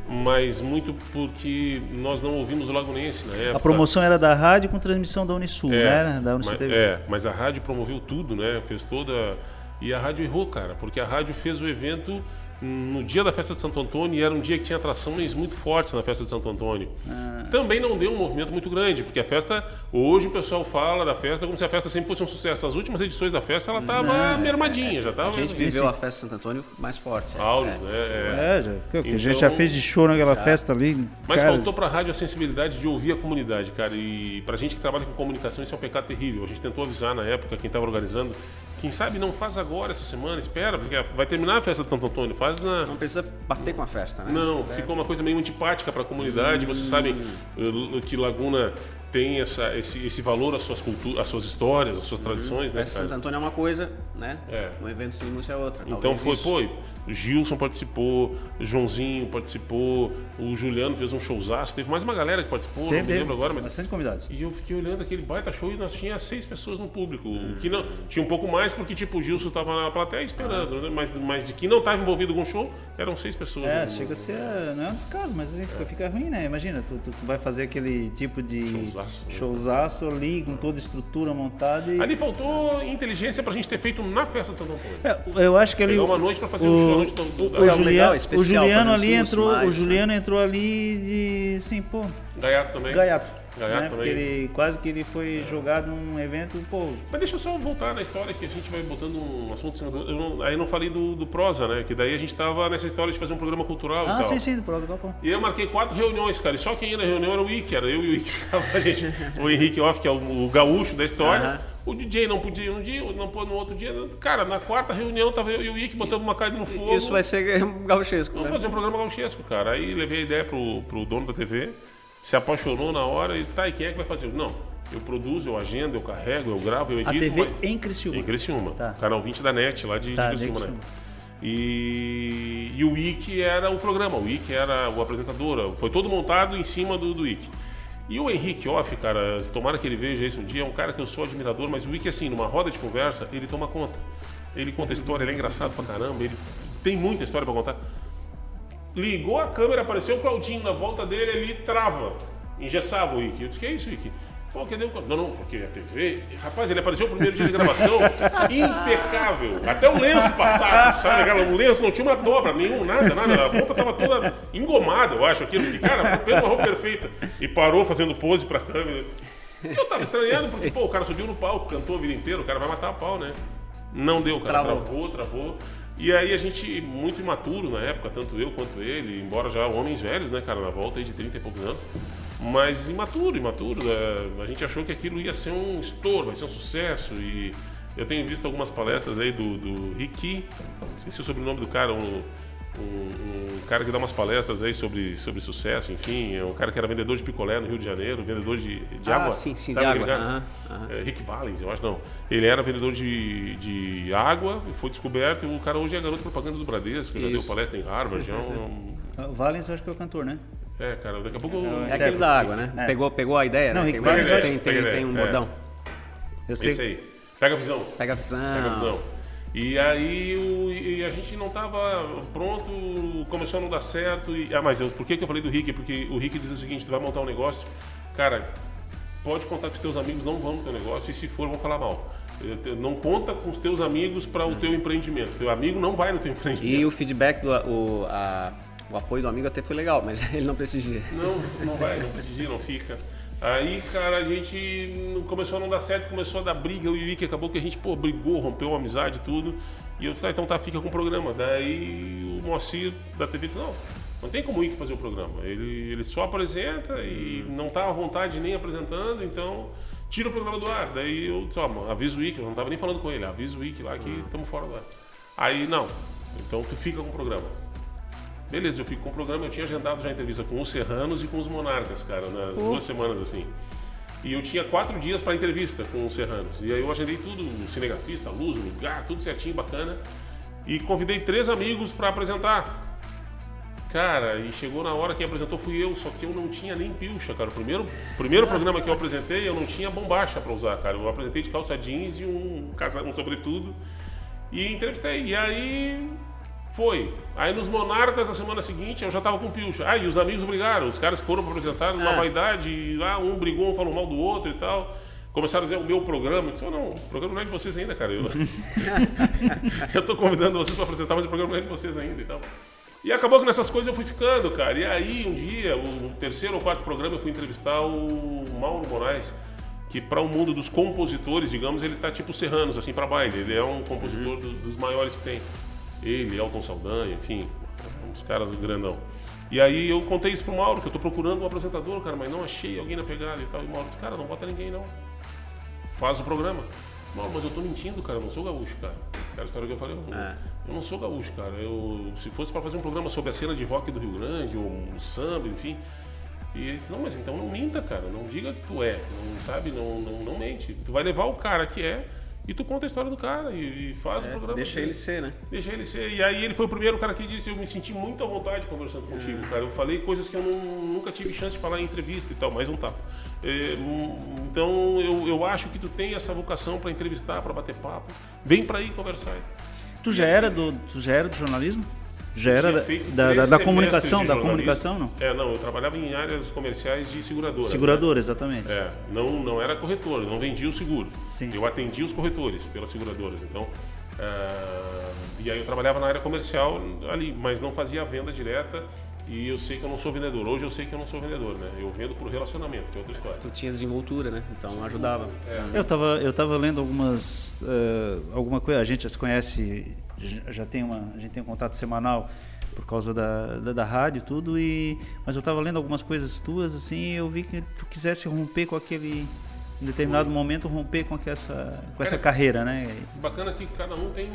mas muito porque nós não ouvimos o Lagunense na época. A promoção era da rádio com transmissão da Unisul, né? Da Unisul mas, TV. é, mas a rádio promoveu tudo, né? Fez toda. E a rádio errou, cara, porque a rádio fez o evento no dia da festa de Santo Antônio e era um dia que tinha atrações muito fortes na festa de Santo Antônio. Ah. Também não deu um movimento muito grande, porque a festa, hoje o pessoal fala da festa como se a festa sempre fosse um sucesso. As últimas edições da festa ela tava mermadinha, já tava. A gente viveu sim. a festa de Santo Antônio mais forte. é. Aulas, É. né? É. É, já, que a gente Então- já fez de show naquela festa ali. Mas cara, faltou pra rádio a sensibilidade de ouvir a comunidade, cara. E pra gente que trabalha com comunicação, isso é um pecado terrível. A gente tentou avisar na época quem estava organizando. Quem sabe não faz agora essa semana, espera, porque vai terminar a festa de Santo Antônio. Faz na. Não precisa bater com a festa, né? Não, ficou uma coisa meio antipática para a comunidade. Vocês sabem eh, que Laguna tem essa, esse, esse valor às suas culturas, às suas histórias, às suas tradições, né, Festa de Santo? Antônio é uma coisa, né? É. No evento Cinemus é outra. Então foi, isso. pô, o Gilson participou, o Joãozinho participou, o Juliano fez um showzaço, teve mais uma galera que participou, teve, não me lembro agora, mas bastante convidados. E eu fiquei olhando aquele baita show e nós tinha seis pessoas no público. O que não, tinha um pouco mais porque, tipo, o Gilson tava na plateia esperando, né? mas, mas de quem não estava envolvido com o show, eram seis pessoas. É, chega a ser. Não é um descaso, mas assim, fica, fica ruim, né? Imagina, tu, tu, tu vai fazer aquele tipo de Showzaço, né? showzaço ali, com toda a estrutura montada e. Ali faltou inteligência pra gente ter feito na festa de Santo Antônio. É, eu acho que ali. Pegar o- uma noite pra fazer o, um show, do- do- o, Juliano, legal, o especial, Juliano ali entrou. mais, o né? Juliano entrou ali de. Assim, pô, Gaiato também. gaiato. Né? Porque ele quase que ele foi jogado num evento, pô. Mas deixa eu só voltar na história que a gente vai botando um assunto. em cima do- Eu não, aí eu não falei do, do prosa, né? Que daí a gente tava nessa história de fazer um programa cultural e Ah, sim, sim, do Prosa Galpão. E eu marquei quatro reuniões, cara. E só quem ia na reunião era o Ike, era eu e o Ike. (laughs) A gente, o Henrique Off, que é o, o gaúcho da história. Aham. O DJ não podia ir um dia, não pôde no outro dia. Cara, na quarta reunião tava eu e o Ike botando uma carne no fogo. Isso vai ser (laughs) gauchesco, Vamos né? fazer um programa gauchesco, cara. Aí levei a ideia pro, pro dono da TV, se apaixonou na hora e tá, e quem é que vai fazer? Não, eu produzo, eu agendo, eu carrego, eu gravo, eu A edito. TV mas- em Criciúma. Em Criciúma. Tá. Canal 20 da NET, lá de, Tá, de Criciúma, né? E, e o Ike era o programa, o Ike era o apresentador, foi todo montado em cima do, do Ike. E o Henrique Off, cara, tomara que ele veja isso um dia, é um cara que eu sou admirador, mas o Ike, assim, numa roda de conversa, ele toma conta. Ele conta história, ele é engraçado pra caramba, ele tem muita história pra contar. Ligou a câmera, apareceu o Claudinho na volta dele, ele trava, engessava o Ike. Eu disse, que é isso, Ike? Pô, cadê o? Não, não, porque a TV... Rapaz, ele apareceu no primeiro dia de gravação, (laughs) impecável. Até o lenço passado, sabe? O lenço não tinha uma dobra, nenhum, nada, nada. A roupa tava toda engomada, eu acho, aquilo. Que, cara, pegou uma roupa perfeita. E parou fazendo pose pra câmera. assim. Eu tava estranhando, porque, pô, o cara subiu no palco, cantou a vida inteira, o cara vai matar a pau, né? Não deu, cara. Travou. Travou, travou. E aí a gente, muito imaturo na época, tanto eu quanto ele, embora já homens velhos, né, cara, na volta aí de 30 e poucos anos, mas imaturo, imaturo. é, a gente achou que aquilo ia ser um estouro, vai ser um sucesso. E eu tenho visto algumas palestras aí do, do Ricky, esqueci o sobrenome do cara, um, um, um cara que dá umas palestras aí sobre, sobre sucesso, enfim, é um cara que era vendedor de picolé no Rio de Janeiro, vendedor de, de Ah, água. sim, sim, Sabe de água. cara? Aham, aham. É, Rick Valens, eu acho, não. Ele era vendedor de, de água, foi descoberto, e o cara hoje é garoto propaganda do Bradesco, já deu Isso. palestra em Harvard, é um... (laughs) O Valens, eu acho que é o cantor, né? É, cara, daqui a pouco... eu- É É, aquele da água, né? É. Pegou, pegou a ideia, Não, né? Rick Tem- Valens, tem, tem, tem, tem um é. bordão. Eu sei. Esse aí. Pega a visão. Pega a visão. Pega a visão. E aí o- e a gente não estava pronto, começou a não dar certo. E, ah, mas eu, por que, que eu falei do Rick? Porque o Rick diz o seguinte: tu vai montar um negócio, cara, pode contar que os teus amigos não vão no teu negócio e se for, vão falar mal. Não conta com os teus amigos para o teu empreendimento. Teu amigo não vai no teu empreendimento. E o feedback, do, o, a- o apoio do amigo até foi legal, mas (laughs) ele não prestigia. Não, não vai, não precisa, não fica. Aí, cara, a gente começou a não dar certo, começou a dar briga, e o Ike, acabou que a gente, pô, brigou, rompeu a amizade e tudo. E eu disse, ah, então tá, fica com o programa. Daí o Moacir da TV disse, não, não tem como o Ike fazer o programa. Ele, ele só apresenta e não tá à vontade nem apresentando, então tira o programa do ar. Daí eu disse, ó, avisa o Ike, eu não tava nem falando com ele, avisa o Ike lá que estamos fora do ar. Aí, não, então tu fica com o programa. Beleza, eu fico com o programa, eu tinha agendado já a entrevista com os Serranos e com os Monarcas, cara, nas duas semanas assim. E eu tinha quatro dias para entrevista com os Serranos. E aí eu agendei tudo, o cinegrafista, a luz, o lugar, tudo certinho, bacana. E convidei três amigos para apresentar. Cara, e chegou na hora que apresentou fui eu, só que eu não tinha nem pilcha, cara. O primeiro, primeiro programa que eu apresentei, eu não tinha bombacha para usar, cara. Eu apresentei de calça jeans e um, casa- um sobretudo. E entrevistei. E aí foi. Aí nos Monarcas, na semana seguinte, eu já tava com pilcha. Ah, e os amigos brigaram. Os caras foram apresentar numa vaidade, e lá um brigou, um falou mal do outro e tal. Começaram a dizer o meu programa. Eu disse, oh, não, o programa não é de vocês ainda, cara. Eu, (laughs) eu tô convidando vocês para apresentar, mas o programa não é de vocês ainda e tal. E acabou que nessas coisas eu fui ficando, cara. E aí, um dia, o terceiro ou quarto programa, eu fui entrevistar o Mauro Moraes, que para o mundo dos compositores, digamos, ele tá tipo Serranos, assim, para baile. Ele é um compositor do- dos maiores que tem. Ele, Elton Saldanha, enfim, uns caras do grandão. E aí eu contei isso pro Mauro, que eu tô procurando um apresentador, cara, mas não achei alguém na pegada e tal. E o Mauro disse, cara, não bota ninguém não. Faz o programa. Mauro, mas eu tô mentindo, cara, eu não sou gaúcho, cara. Aquela história que eu falei, eu, É. eu não sou gaúcho, cara. Eu, se fosse para fazer um programa sobre a cena de rock do Rio Grande, ou um samba, enfim. E ele disse, não, mas então não minta, cara. Não diga que tu é. Não sabe, não, não, não mente. Tu vai levar o cara que é e tu conta a história do cara e, e faz o programa. É, Deixa dele. ele ser, né? Deixa ele ser. E aí ele foi o primeiro cara que disse, eu me senti muito à vontade conversando contigo, cara. Eu falei coisas que eu não- nunca tive chance de falar em entrevista e tal, mais um tapa. É, hum, então eu, eu acho que tu tem essa vocação para entrevistar, para bater papo. Vem para aí conversar. Tu já era do, tu já era do jornalismo? Já era da, da, da- comunicação, da comunicação, não? É, não, eu trabalhava em áreas comerciais de seguradora. Seguradora, exatamente. É, não, não era corretor, não vendia o seguro. Sim. Eu atendia os corretores pelas seguradoras. Então, é, e aí eu trabalhava na área comercial ali, mas não fazia a venda direta. E eu sei que eu não sou vendedor. Hoje eu sei que eu não sou vendedor, né? Eu vendo por relacionamento, que é outra história. Tu tinha desenvoltura, né? Então ajudava. Eu tava, eu tava lendo algumas, eh, alguma coisa. A gente já se conhece, já- tem uma, a gente tem um contato semanal por causa da, da, da rádio tudo. E mas eu tava lendo algumas coisas tuas assim, e eu vi que tu quisesse romper com aquele, em determinado momento romper com essa, com essa Cara, carreira, né? Bacana que cada um tem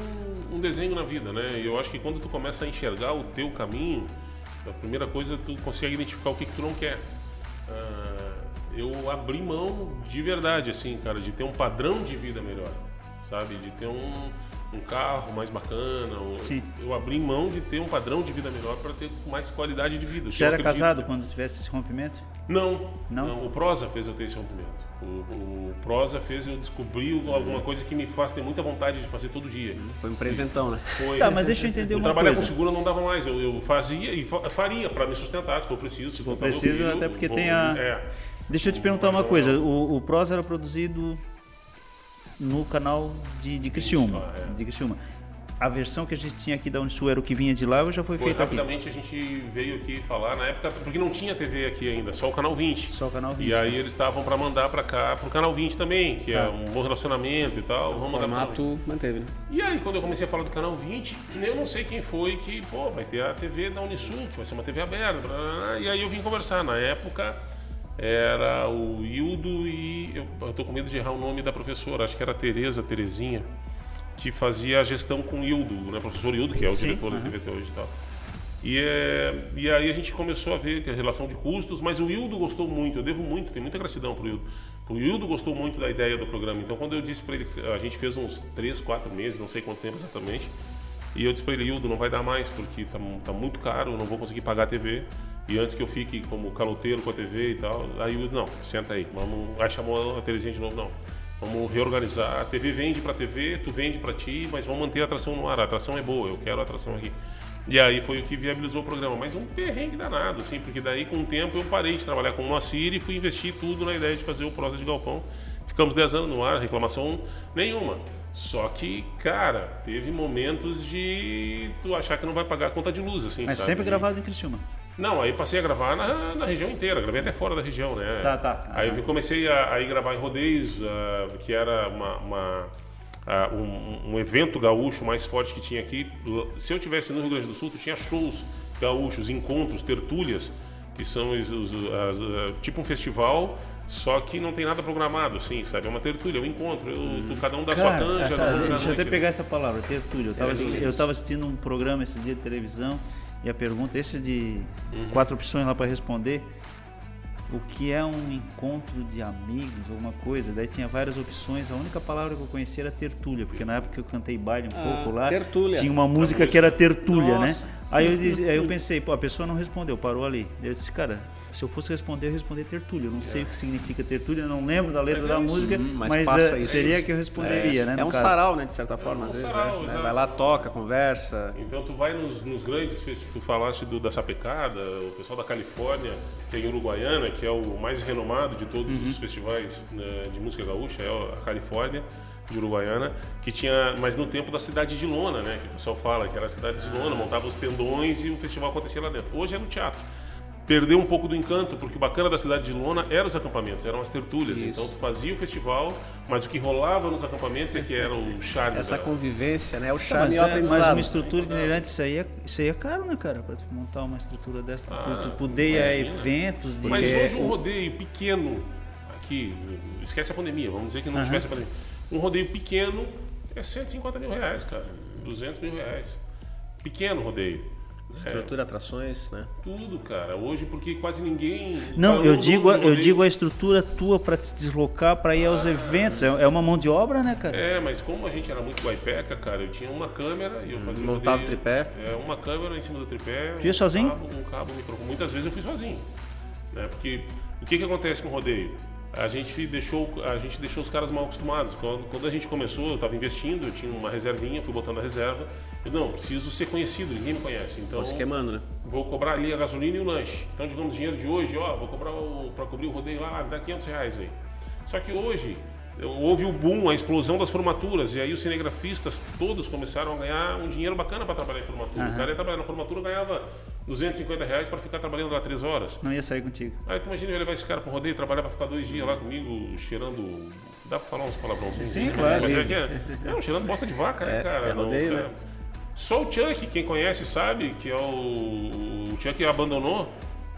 um, um desenho na vida, né? E eu acho que quando tu começa a enxergar o teu caminho, a primeira coisa tu consegue identificar o que, que tu não quer. Ah, eu abri mão de verdade, assim, cara, de ter um padrão de vida melhor, sabe? De ter um, um carro mais bacana. um- Sim. Eu abri mão de ter um padrão de vida melhor para ter mais qualidade de vida. Eu era acredito- casado quando tivesse esse rompimento? Não, Não? não. O Prosa fez eu ter esse rompimento. O, o Prosa fez eu descobrir alguma coisa que me faz ter muita vontade de fazer todo dia. Foi um presentão, né? Foi. Tá, mas deixa eu entender Eu uma trabalhar coisa. com seguro não dava mais. Eu, eu fazia e fa- faria para me sustentar, se for preciso. Se for preciso, até porque tem a- É. Deixa eu te perguntar uma coisa. O, o Pros era produzido no canal de, de Criciúma. Ah, é. De Criciúma. A versão que a gente tinha aqui da Unisul era o que vinha de lá ou já foi, Foi, feito aqui? rapidamente a gente veio aqui falar na época, porque não tinha TV aqui ainda, só o canal 20. Só o canal 20. E aí eles estavam para mandar para cá, pro canal 20 também, que é Tá. um bom relacionamento e tal. Vamos O formato manteve, né? E aí, quando eu comecei a falar do canal 20, eu não sei quem foi que, pô, vai ter a TV da Unisul, que vai ser uma TV aberta. blá, blá, blá. E aí eu vim conversar. Na época era o Hildo e. Eu, tô com medo de errar o nome da professora, acho que era Tereza, Terezinha, que fazia a gestão com o Hildo, né? Professor Hildo, que é o Sim, diretor da TVT hoje e tal. E, é, e aí a gente começou a ver a relação de custos, mas o Hildo gostou muito, eu devo muito, tenho muita gratidão pro Hildo. O Hildo gostou muito da ideia do programa, então quando eu disse para ele, a gente fez uns 3, 4 meses, não sei quanto tempo exatamente, e eu disse para ele, Hildo, não vai dar mais, porque tá, tá muito caro, não vou conseguir pagar a TV, e antes que eu fique como caloteiro com a TV e tal, aí o Hildo, não, senta aí, vamos, aí chamou a Terezinha de novo, não, vamos reorganizar, a TV vende para TV, tu vende para ti, mas vamos manter a atração no ar, a atração é boa, eu quero a atração aqui. E aí foi o que viabilizou o programa. Mas um perrengue danado, assim, porque daí com o tempo eu parei de trabalhar com o Moacir e fui investir tudo na ideia de fazer o Prosa de Galpão. Ficamos 10 anos no ar, reclamação nenhuma. Só que, cara, teve momentos de tu achar que não vai pagar a conta de luz, assim, Mas sabe? sempre gravado em Criciúma. Não, aí passei a gravar na, na região inteira, gravei até fora da região, né? Tá, tá. Aí eu comecei a, a ir gravar em rodeios, ah, que era uma, uma, ah, um, um evento gaúcho mais forte que tinha aqui. Se eu tivesse no Rio Grande do Sul, tu tinha shows gaúchos, encontros, tertúlias, que são os, os- as, ah, tipo um festival, só que não tem nada programado, assim, sabe? É uma tertúlia, é um encontro, eu, tu, cada um dá sua Cara, canja. essa- deixa eu até pegar essa palavra, tertúlia. Eu estava É, assisti- assistindo um programa esse dia de televisão e a pergunta, esse de Uhum. quatro opções lá para responder, o que é um encontro de amigos, alguma coisa. Daí tinha várias opções. A única palavra que eu conhecia era tertúlia, porque na época que eu cantei baile um Ah, pouco lá, tertúlia. tinha uma música que era tertúlia, Nossa. né? Aí eu, disse- aí eu pensei, pô, a pessoa não respondeu, parou ali. Eu disse, cara, se eu fosse responder, eu ia responder tertúlia. Eu não sei o que significa tertúlia, não lembro da letra Mas é da isso. música, Hum, mas mas, passa isso. seria que eu responderia, né? É um caso. sarau, né, de certa forma, um às vezes. sarau, né? Vai lá, toca, conversa. Então tu vai nos, nos grandes, tu falaste do, da Sapecada, o pessoal da Califórnia, tem Uruguaiana, que é o mais renomado de todos Uhum. os festivais né, de música gaúcha, é a Califórnia de Uruguaiana, que tinha, mas no tempo da cidade de Lona, né, que o pessoal fala que era a cidade de Lona, montava os tendões e o festival acontecia lá dentro. Hoje é no teatro. Perdeu um pouco do encanto, porque o bacana da cidade de Lona eram os acampamentos, eram as tertúlias. Isso. Então tu fazia o festival, mas o que rolava nos acampamentos é que era o charme. Essa da- convivência, né? O Mas, charme o é, mas uma estrutura itinerante, isso aí, é, isso aí é caro, né, cara? Pra tu montar uma estrutura dessa. tu, tu poder ir a eventos de. Ah, Mas é, hoje um rodeio pequeno, aqui, esquece a pandemia, vamos dizer que não tivesse a pandemia. Um rodeio pequeno é 150 mil reais, cara. 200 mil reais. Pequeno rodeio. É, Estrutura, atrações, né? tudo, cara. Hoje, porque quase ninguém. Não, parou eu digo, a- eu digo a estrutura tua para te deslocar para ir aos eventos. É, é uma mão de obra, né, cara? É, mas como a gente era muito guaipeca, cara, eu tinha uma câmera e eu fazia o Montava rodeio. tripé. É, uma câmera em cima do tripé. Tu ia um sozinho? Cabo, um cabo, um microfone. Muitas vezes eu fui sozinho. Né? Porque o que, que acontece com o rodeio? A gente deixou, a gente deixou os caras mal acostumados. Quando, quando a gente começou, eu estava investindo, eu tinha uma reservinha, fui botando a reserva. Eu, não, preciso ser conhecido, ninguém me conhece. Então, se queimando, né? vou cobrar ali a gasolina e o lanche. Então, digamos, dinheiro de hoje, ó, vou cobrar para cobrir o rodeio lá, dá 500 reais aí. Só que hoje houve o boom, a explosão das formaturas, e aí os cinegrafistas todos começaram a ganhar um dinheiro bacana para trabalhar em formatura. O cara ia trabalhar na formatura ganhava 250 reais para ficar trabalhando lá três horas. Não ia sair contigo. Aí tu imagina eu levar esse cara para rodeio, trabalhar para ficar dois dias lá comigo, cheirando. Dá para falar uns palavrãozinhos? Sim, né? claro. Mas é que é, não, cheirando bosta de vaca, né, É, cara? é Não, rodeio, cara. né? Só o Chuck, quem conhece, sabe que é o. O Chuck abandonou.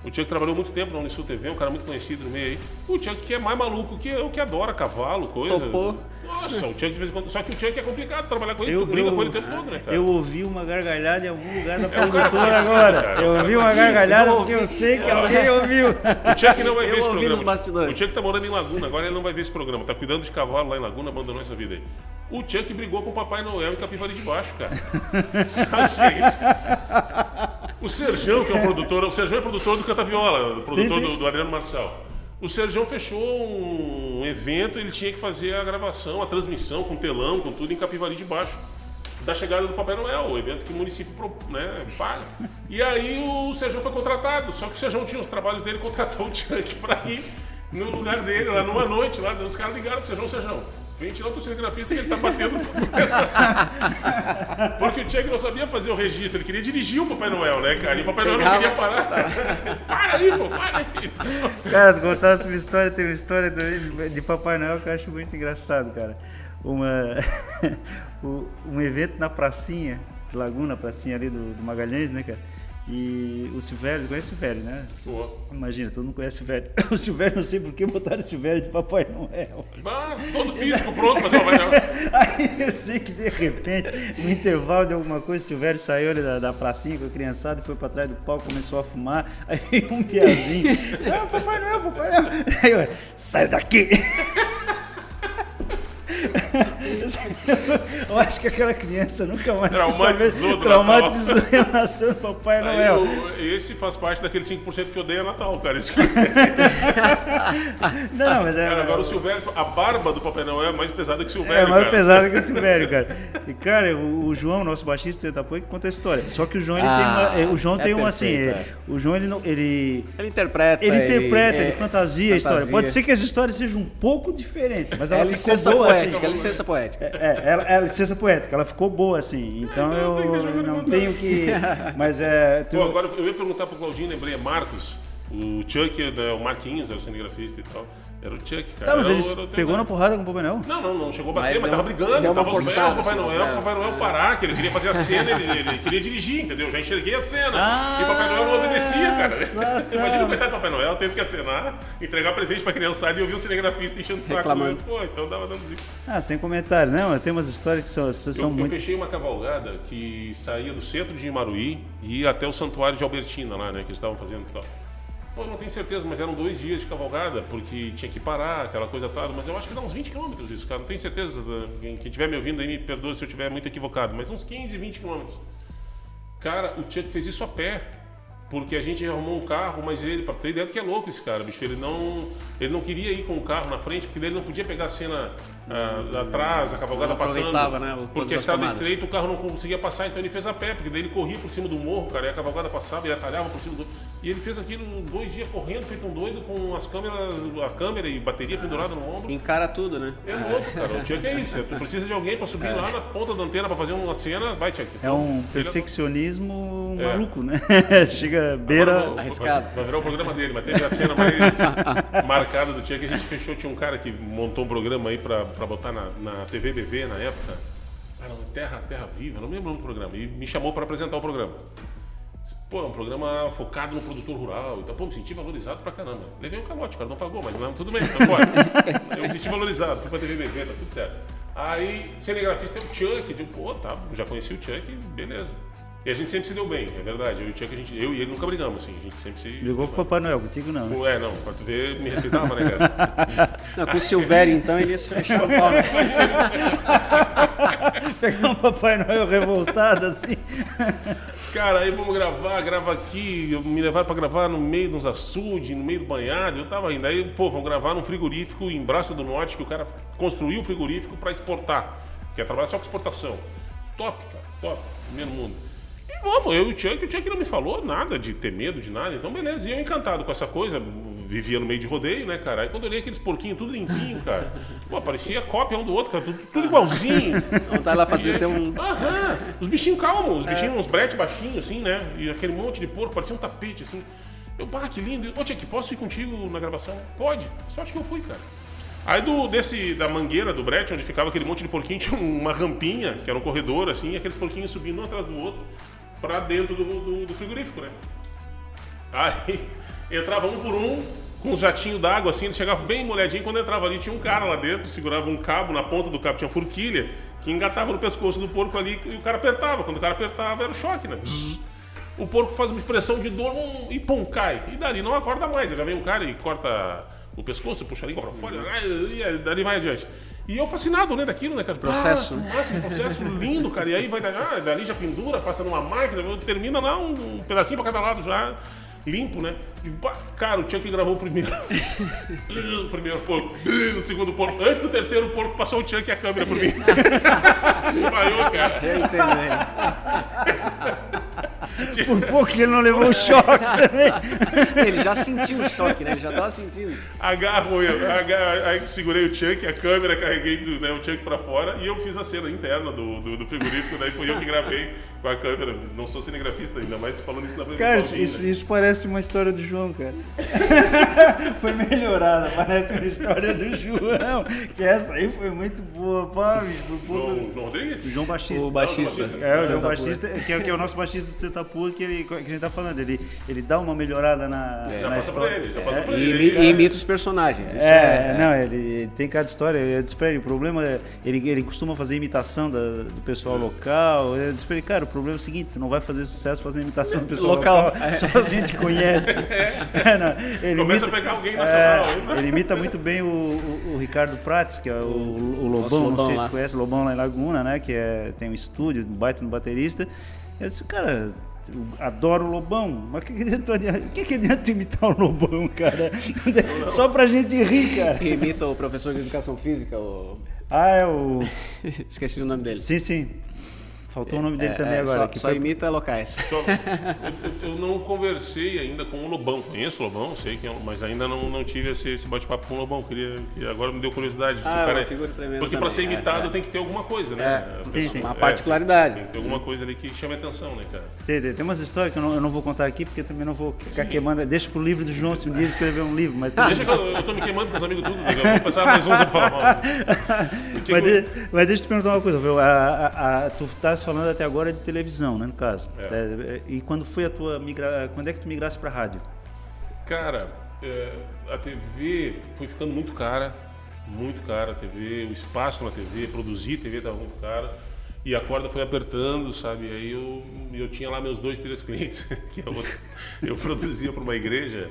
O Chuck trabalhou muito tempo na Unisul TV, um cara muito conhecido no meio aí. O Chuck que é mais maluco que eu, que adora cavalo, coisa. Topou. Nossa, o Chuck de vez em quando. Só que o Chuck é complicado trabalhar com ele, Eu- tu briga eu- com ele o tempo todo, né, cara? Eu ouvi uma gargalhada em algum lugar da É produtora agora. cara, eu ouvi uma gargalhada Eu porque eu sei que alguém (laughs) ouviu. O Chuck não vai ver esse ouvi programa. O Chuck tá morando em Laguna, agora ele não vai ver esse programa. Tá cuidando de cavalo lá em Laguna, abandonou essa vida aí. O Chuck brigou com o Papai Noel em Capivari de Baixo, cara. (laughs) Sabe o que é isso? O Serjão, que é o produtor, o Serjão é produtor do Canta Viola, o produtor Sim, sim. Do, do Adriano Marçal. O Serjão fechou um evento, ele tinha que fazer a gravação, a transmissão com telão, com tudo em Capivari de Baixo. Da chegada do Papai Noel, o evento que o município né, paga. E aí o Serjão foi contratado, só que o Serjão tinha os trabalhos dele, (laughs) contratou o Chuck pra ir no lugar dele, lá numa noite, lá, os caras ligaram pro Serjão, Serjão, vem tirar o teu cinegrafista que ele tá batendo no Papai Noel. (laughs) Porque o Chuck não sabia fazer o registro, ele queria dirigir o Papai Noel, né, cara? E o Papai Noel não queria parar. (laughs) para aí, pô, para aí. Cara, tu contasse uma história, tem uma história do- de Papai Noel que eu acho muito engraçado, cara. Uma, (laughs) um evento na pracinha, de Laguna, pracinha ali do, do Magalhães, né, cara? E o Silvério, conhece o Silvério, né? Pô, Imagina, todo mundo conhece o Silvério. (laughs) O Silvério, não sei por que botaram o Silvério de Papai Noel. bah, todo físico pronto, mas vai não. (laughs) Aí eu sei que de repente, no intervalo de alguma coisa, o Silvério saiu ali da, da pracinha com a criançada e foi pra trás do palco, começou a fumar. Aí veio um piazinho. (laughs) Não, Papai Noel, Papai Noel. Aí eu, sai daqui! Eu acho que aquela criança nunca mais Traumatizou saber- traumatizou a relação do Papai Aí Noel. eu- esse faz parte daquele 5% que odeia Natal, cara. Isso que- Não, mas é. Cara, agora o Silvério, a barba do Papai Noel é mais pesada que o É Silvério, mais cara. pesado que o Silvério, (laughs) cara. E, cara, o, o João, nosso baixista de Setapuã, que conta a história. Só que o João, ele Ah, tem uma. O João é tem uma assim. é, O João, ele não. Ele, Ele interpreta. ele interpreta, ele, é- fantasia, a história. fantasia. Pode ser que as histórias sejam um pouco diferentes, mas É ela ficou boa poética, assim. É licença poética. É, ela, é a licença poética, ela ficou boa assim. Então É, eu ele não tenho que. Mas é. tu- Pô, agora eu ia perguntar pro Claudinho, lembrei, é Marcos. O Chuck, né, o Marquinhos, era o cinegrafista e tal. Era o Chuck, cara. Tá, mas ele o- o pegou na porrada com o Papai Noel? Não, não, não chegou a bater, Mas mas, deu- tava brigando, tava os forçada, meus, Papai assim, Noel, é. Papai Noel parar, que ele queria fazer a cena, ele, ele queria dirigir, entendeu? Já enxerguei a cena. Ah, e Papai Noel não obedecia, cara. tá, tá. (laughs) Imagina o coitado do Papai Noel tendo que acenar, entregar presente pra criançada e ouvir o cinegrafista enchendo o saco. Reclamando. Pô, então dava dando zica. Ah, sem comentário. Não, tem umas histórias que são, são Eu, eu muito. fechei uma cavalgada que saía do centro de Imaruí e ia até o santuário de Albertina lá, né? Que eles estavam fazendo e tal. Pô, não tenho certeza, mas eram dois dias de cavalgada, porque tinha que parar, aquela coisa toda. Mas eu acho que dá uns 20 quilômetros isso, cara. Não tenho certeza. Quem, estiver me ouvindo aí me perdoa se eu estiver muito equivocado, mas uns 15, 20 quilômetros. Cara, o Chuck fez isso a pé. Porque a gente arrumou um carro, mas ele, pra ter ideia do que é louco esse cara, bicho, ele não, ele não queria ir com o carro na frente, porque ele não podia pegar a cena ah, atrás, a cavalgada Não passando. né, Porque a estrada estreita, o carro não conseguia passar, então ele fez a pé, porque daí ele corria por cima do morro, cara, e a cavalgada passava e atalhava por cima do. E ele fez aquilo dois dias correndo, feito um doido, com as câmeras, a câmera e bateria pendurada no ombro. Encara tudo, né? É louco, cara. O Chuck é isso. Tu precisa de alguém pra subir lá na ponta da antena pra fazer uma cena, vai, Chuck. É um perfeccionismo É. maluco, né? (laughs) Chega, beira. Agora, vai- Arriscado. Vai, vai virar o programa dele, mas teve a cena mais (laughs) marcada do que a gente fechou. Tinha um cara que montou um programa aí pra, pra botar na, na TV BV na época. Era Terra, Terra Viva, não me lembro do programa. E me chamou pra apresentar o programa. Pô, é um programa focado no produtor rural. Então, pô, me senti valorizado pra caramba. Levei um calote, o cara não pagou, mas não, tudo bem, então. (laughs) Eu me senti valorizado, fui pra TV BV, tá tudo certo. Aí, cinegrafista é o Chuck, tipo, pô, tá, já conheci o Chuck, beleza. E a gente sempre se deu bem, é verdade. Eu e o Chuck, a gente, eu e ele nunca brigamos, assim, a gente sempre se. Ligou pro Papai Noel, contigo não. É, não, pra tu ver, me respeitava, né, cara? (laughs) Não, com o Silvério, então, ele ia se fechar o pau. (laughs) Pegar um Papai Noel revoltado assim. Cara, aí vamos gravar, grava aqui, eu me levaram pra gravar no meio dos açudes, no meio do banhado, eu tava indo. Aí, pô, vamos gravar num frigorífico em Braço do Norte, que o cara construiu o frigorífico pra exportar. Quer trabalhar só com exportação. Top, cara, top, primeiro mundo. Vamos, eu e o Chuck, o Chuck não me falou nada de ter medo, de nada, então beleza. E eu encantado com essa coisa, vivia no meio de rodeio, né, cara? Aí quando eu olhei aqueles porquinhos tudo limpinho, cara, pô, parecia cópia um do outro, cara, tudo, tudo igualzinho. Então tá lá fazendo até um. Aham, os bichinhos calmos, os bichinhos, uns bretes baixinhos, assim, né? E aquele monte de porco, parecia um tapete, assim. Eu, bah, que lindo. Ô, que posso ir contigo na gravação? Pode. Sorte que eu fui, cara. Aí do, desse, da mangueira do brete, onde ficava aquele monte de porquinho, tinha uma rampinha, que era um corredor, assim, e aqueles porquinhos subindo um atrás do outro pra dentro do, do, do frigorífico, né? Aí (laughs) entrava um por um, com os jatinhos d'água, assim, eles chegavam bem molhadinho. Quando entrava ali, tinha um cara lá dentro, segurava um cabo na ponta do cabo, tinha forquilha, que engatava no pescoço do porco ali e o cara apertava. Quando o cara apertava, era o choque, né? O porco faz uma expressão de dor um, e pum, cai. E dali não acorda mais. Já vem um cara e corta o pescoço, puxa a língua pra fora, e dali vai adiante. E eu fascinado, né, daquilo, né, cara? Processo. Ah, nossa, um processo lindo, cara. E aí vai, ah, dali já pendura, passa numa máquina, termina lá um, pedacinho pra cada lado já, limpo, né? E, pá, cara, o Chuck gravou o primeiro. (laughs) o primeiro porco, no segundo porco. Antes do terceiro porco, passou o Chuck e a câmera por mim. (laughs) Desmaiou, cara. Eu entendo ele. (laughs) Por pouco que ele não levou o choque (laughs) também. Ele já sentiu o choque, né? Ele já tava sentindo. Agarro eu, agarro, aí segurei o Chuck, a câmera, carreguei né, o Chuck pra fora e eu fiz a cena interna do, do, do frigorífico, daí fui eu que gravei com a câmera. Não sou cinegrafista ainda, mais falando isso na frente Cara, do isso, né? isso parece uma história do João, cara. (laughs) foi melhorada, parece uma história do João. Que essa aí foi muito boa, pá, bicho. Foi. João, João Rodrigues? O João Baixista. O baixista. É, o João Santa Baixista, que é, que é o nosso baixista de Que, ele, que a gente tá falando. Ele, ele dá uma melhorada na, É. Já na passa pra ele, já passa pra E, ele. Ele- e imita os personagens. Isso É, é, não, ele, ele tem cada história. Eu disse pra ele, o problema é. Ele, ele costuma fazer imitação da- do pessoal local. Eu disse pra ele, cara, o problema é o seguinte: tu não vai fazer sucesso fazendo imitação do pessoal Local. local. Só a gente conhece. (laughs) É, não, ele Começa imita- a pegar alguém nacional. é, ele imita muito bem o, o, o Ricardo Prates, que é o, o Nosso Lobão, não Lobão sei se lá. você conhece, Lobão lá em Laguna, né? Que é, tem um estúdio, um baita no baterista. Eu disse, cara, eu adoro o Lobão, mas o que, que, adianta- que, que adianta imitar o Lobão, cara? Só pra gente rir, cara. Imita o professor de educação física, o... Ah, é o. (laughs) esqueci o nome dele. Sim, sim. Faltou o nome dele É, também é, agora. Só, que só foi- imita locais. Só- eu, eu não conversei ainda com o Lobão. Conheço o Lobão, sei que é mas ainda não, não tive esse, esse bate-papo com o Lobão. Queria, que agora me deu curiosidade. Ah, é cara uma figura tremenda Porque para ser é, imitado é. tem que ter alguma coisa, né? É, pessoa- uma é, particularidade. Tem que ter alguma coisa ali que chame atenção, né, cara? Tem, tem- tem umas histórias que eu não, eu não vou contar aqui, porque também não vou ficar queimando. Deixa pro livro do João se um dia escrever um livro. Mas, Deixa que eu, eu tô me queimando com os amigos tudo. pouco Vou pensar mais uns pra falar mal. (laughs) Mas, eu- de- mas deixa eu te perguntar uma coisa, viu? A, a- a- tu estás falando até agora de televisão, né, no caso. É. É, E quando foi a tua migra... Quando é que tu migraste pra rádio? Cara, é, a TV foi ficando muito cara, muito cara a TV, o espaço na TV, produzir TV estava muito caro. E a corda foi apertando, sabe? Aí eu, eu tinha lá meus dois, três clientes (laughs) que eu, eu produzia para uma igreja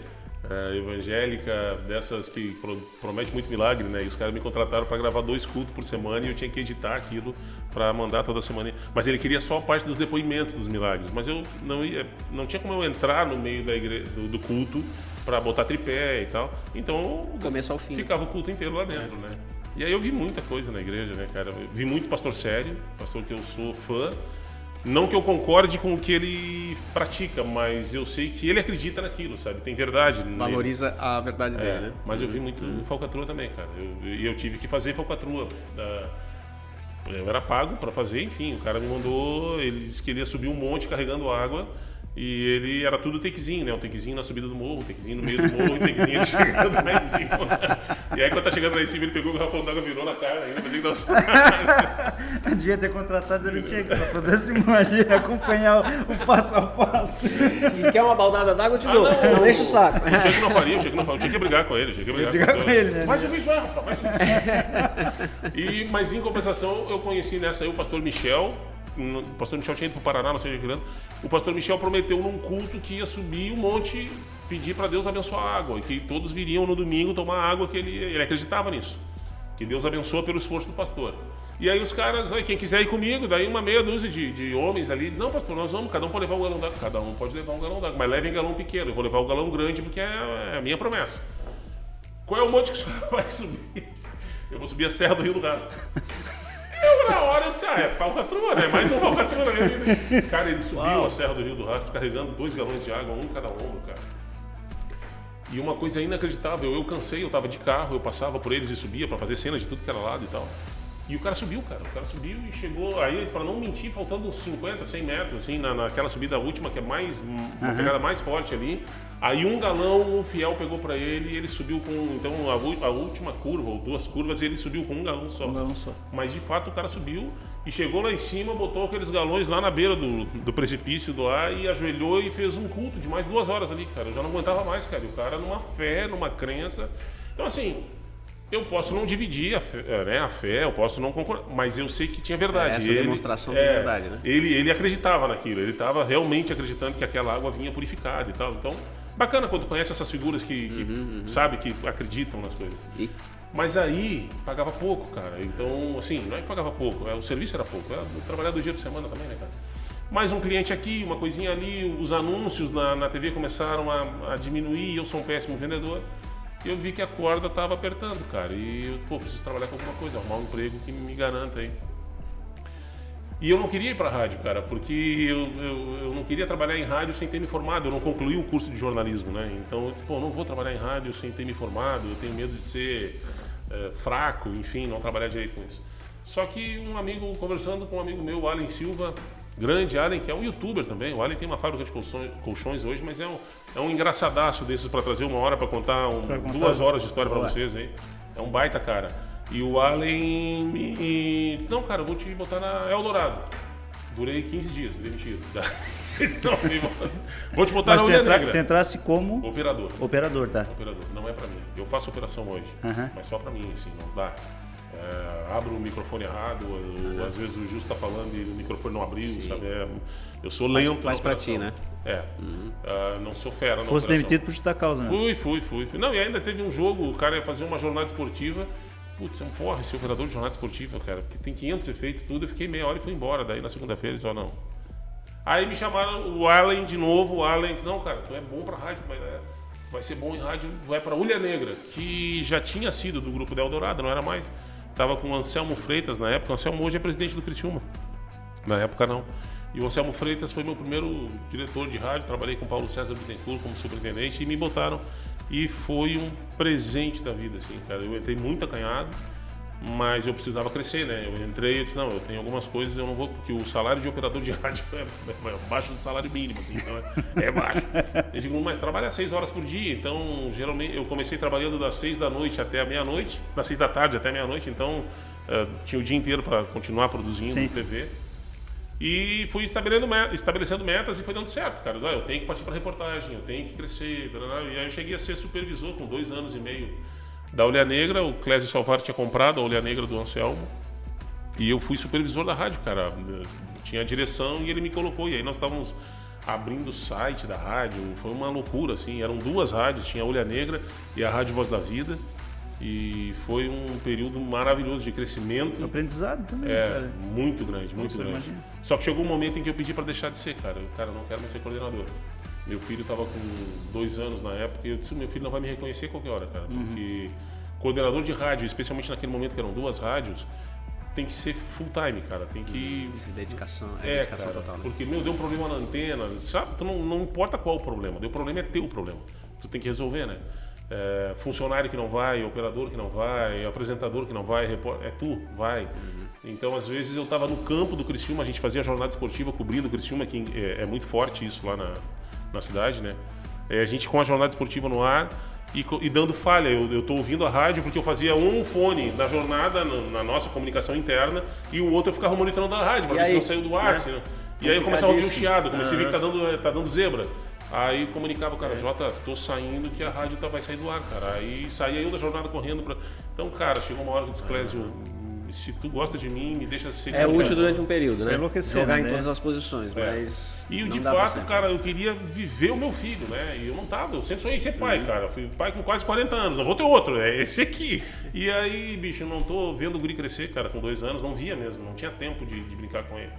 é, evangélica, dessas que pro, promete muito milagre, né? E os caras me contrataram para gravar dois cultos por semana e eu tinha que editar aquilo para mandar toda semana. Mas ele queria só a parte dos depoimentos dos milagres. Mas eu não ia, não tinha como eu entrar no meio da igre, do, do culto para botar tripé e tal. Então começo ao fim. ficava o culto inteiro lá dentro, né? E aí eu vi muita coisa na igreja, né, cara? Eu vi muito pastor sério, pastor que eu sou fã. Não que eu concorde com o que ele pratica, mas eu sei que ele acredita naquilo, sabe? Tem verdade. nele. Valoriza a verdade É, dele, né? Mas eu vi muito falcatrua também, cara. Eu- E eu, tive que fazer falcatrua. Eu era pago para fazer, enfim. O cara me mandou, ele disse que ele ia subir um monte carregando água. E ele era tudo takezinho, né? Um takezinho na subida do morro, um takezinho no meio do morro, um takezinho ele (laughs) chegando lá em cima. E aí quando tá chegando lá em cima, ele pegou o garrafão d'água, virou na cara ainda, mas ele tava Devia ter contratado ele tinha que fazer essa (laughs) imagem, acompanhar o, o passo a passo. E quer uma baldada d'água, eu te Ah, dou. não. não enche o saco. Tinha que não faria, tinha que não faria, eu tinha que brigar com ele, eu tinha que brigar, brigar com, com ele, né? Vai isso aí, rapaz, vai e, mas em compensação, eu conheci nessa aí o pastor Michel. O pastor Michel tinha ido pro Paraná, não sei de que ano. O pastor Michel prometeu num culto que ia subir um monte, pedir para Deus abençoar a água. E que todos viriam no domingo tomar água que ele, ele acreditava nisso. Que Deus abençoa pelo esforço do pastor. E aí os caras, aí, quem quiser ir comigo, daí uma meia dúzia de, de homens ali, não, pastor, nós vamos, cada um pode levar um galão d'água. Cada um pode levar um galão d'água, mas levem galão pequeno, eu vou levar o galão grande porque é, é a minha promessa. Qual é o monte que o (laughs) senhor vai subir? Eu vou subir a Serra do Rio do Rastro. Eu, na hora, eu disse, ah, é falcatrua, né? Mais um falcatrua na minha vida. (laughs) Cara, ele subiu a Serra do Rio do Rastro carregando dois galões de água, um cada ombro, cara. E uma coisa inacreditável, eu cansei, eu tava de carro, eu passava por eles e subia pra fazer cena de tudo que era lado e tal. E o cara subiu, cara. O cara subiu e chegou aí, pra não mentir, faltando uns 50, 100 metros, assim, na, naquela subida última, que é mais. uma pegada mais forte ali. Aí um galão, o fiel pegou pra ele e ele subiu com. Então, a, a última curva, ou duas curvas, ele subiu com um galão só. Um galão só. Mas de fato o cara subiu e chegou lá em cima, botou aqueles galões lá na beira do, do precipício do ar e ajoelhou e fez um culto de mais duas horas ali, cara. Eu já não aguentava mais, cara. E o cara numa fé, numa crença. Então, assim, eu posso não dividir a fé, é, né, a fé, eu posso não concordar, mas eu sei que tinha verdade. É, essa Ele- demonstração de é, verdade, né? Ele, ele acreditava naquilo, ele estava realmente acreditando que aquela água vinha purificada e tal. Então, bacana quando conhece essas figuras que, que sabe, que acreditam nas coisas. E Mas aí pagava pouco, cara. Então, assim, não é que pagava pouco, é, o serviço era pouco. Era trabalhar dois dias por semana também, né, cara? Mais um cliente aqui, uma coisinha ali, os anúncios na, na TV começaram a, a diminuir, eu sou um péssimo vendedor. E eu vi que a corda estava apertando, cara. E eu, pô, preciso trabalhar com alguma coisa, arrumar um emprego que me garanta aí. E eu não queria ir para rádio, cara, porque eu, eu, eu não queria trabalhar em rádio sem ter me formado. Eu não concluí o curso de jornalismo, né? Então eu disse, pô, não vou trabalhar em rádio sem ter me formado. Eu tenho medo de ser eh, fraco, enfim, não trabalhar direito com isso. Só que um amigo, conversando com um amigo meu, o Allen Silva, grande Allen, que é um youtuber também. O Allen tem uma fábrica de colchões, colchões hoje, mas é um, é um engraçadaço desses para trazer uma hora para contar, um- Pra contar. duas horas de história para vocês aí. É um baita cara. E o Allen me me disse: Não, cara, eu vou te botar na Eldorado. Durei 15 dias, me demitiram. (laughs) "Não, vou te botar Mas na tu, entra, Negra. tu entrasse como Operador. operador, tá? Operador. Não é pra mim. Eu faço operação hoje, Aham. mas só pra mim, assim, não dá. É, abro o microfone errado, ou, às vezes o Justo tá falando e o microfone não abriu, sabe? É, eu sou lento. na faz pra ti, operação. É. Ah, não sou fera Fosse demitido por justa causa, né? Fui, fui, fui, fui. Não, e ainda teve um jogo, o cara ia fazer uma jornada esportiva putz, é um porra esse operador de jornada esportiva, cara, porque tem 500 efeitos, tudo. Eu fiquei meia hora e fui embora. Daí na segunda-feira eles falaram, não. Aí me chamaram o Arlen de novo. O Arlen disse, não, cara, tu é bom pra rádio, tu vai, vai ser bom em rádio, vai pra Ulha Negra, que já tinha sido do grupo da Eldorado, não era mais. Tava com o Anselmo Freitas na época. O Anselmo hoje é presidente do Criciúma. Na época não. E o Anselmo Freitas foi meu primeiro diretor de rádio. Trabalhei com o Paulo César Bittencourt como superintendente e me botaram. E foi um presente da vida, assim, cara. Eu entrei muito acanhado, mas eu precisava crescer, né? Eu entrei e disse: não, eu tenho algumas coisas, eu não vou, porque o salário de operador de (laughs) rádio é, é baixo do salário mínimo, assim, então é, é baixo. (laughs) Eu digo: mas trabalha seis horas por dia, então geralmente eu comecei trabalhando das seis da noite até a meia-noite, das seis da tarde até meia-noite, então uh, tinha o dia inteiro para continuar produzindo Sim. TV. E fui estabelecendo, estabelecendo metas e foi dando certo, cara. Eu tenho que partir para reportagem, eu tenho que crescer. E aí eu cheguei a ser supervisor com dois anos e meio da Olha Negra. O Clésio Salvar tinha comprado a Olha Negra do Anselmo. E eu fui supervisor da rádio, cara. Tinha a direção e ele me colocou. E aí nós estávamos abrindo o site da rádio. Foi uma loucura, assim. Eram duas rádios, tinha a Olha Negra e a Rádio Voz da Vida. E foi um período maravilhoso de crescimento. Aprendizado também, é, cara. Muito grande, muito Você grande. Imagina. Só que chegou um momento em que eu pedi para deixar de ser, cara. Eu, cara, não quero mais ser coordenador. Meu filho estava com dois anos na época e eu disse: meu filho não vai me reconhecer qualquer hora, cara. Uhum. Porque coordenador de rádio, especialmente naquele momento que eram duas rádios, tem que ser full time, cara. Tem que. Uhum. Dedicação, é, é dedicação cara, total. Né? Porque, meu, deu um problema na antena, sabe? Tu não, não importa qual o problema, deu problema é teu problema. Tu tem que resolver, né? é, funcionário que não vai, operador que não vai, apresentador que não vai, é tu, vai. Uhum. Então, às vezes, eu estava no campo do Criciúma, a gente fazia jornada esportiva cobrindo o Criciúma, que é, é muito forte isso lá na, na cidade, né? É, a gente com a jornada esportiva no ar e, e dando falha. Eu estou ouvindo a rádio porque eu fazia um fone na jornada, no, na nossa comunicação interna, e o outro eu ficava monitorando a rádio, para ver se não saiu do ar. Assim, e aí eu começava a ouvir um chiado, comecei uhum. a ver que tá dando, tá dando zebra. Aí comunicava o cara, é. Jota, tô saindo que a rádio tá, vai sair do ar, cara. Aí saía eu da jornada correndo pra. Então, cara, chegou uma hora que disse, Clésio, se tu gosta de mim, me deixa ser. É útil durante um período, né? Enlouquecer, Jogar né? em todas as posições, é. mas. E de fato, cara, eu queria viver o meu filho, né? E eu não tava, eu sempre sonhei ser pai, uhum. cara. Fui pai com quase 40 anos, não vou ter outro, é esse aqui. E aí, bicho, não tô vendo o Guri crescer, cara, com dois anos, não via mesmo, não tinha tempo de, de brincar com ele.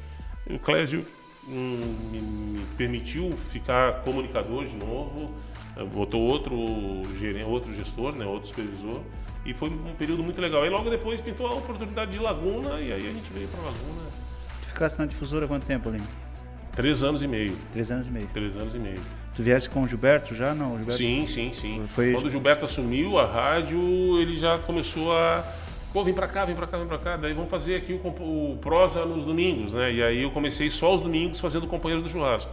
E o Clésio me, me, permitiu ficar comunicador de novo, botou outro gerente, outro gestor, né, outro supervisor, e foi um período muito legal. E logo depois pintou a oportunidade de Laguna, e aí a gente veio para Laguna. Tu ficaste na difusora quanto tempo, ali? Três anos e meio. Três anos e meio. Três anos e meio. Tu viesse com o Gilberto já? Não, Gilberto... Sim, sim, sim. Foi... Quando o Gilberto assumiu a rádio, ele já começou a Pô, vem pra cá, vem pra cá, vem pra cá. Daí vamos fazer aqui o, o prosa nos domingos, né? E aí eu comecei só os domingos fazendo companheiros do churrasco.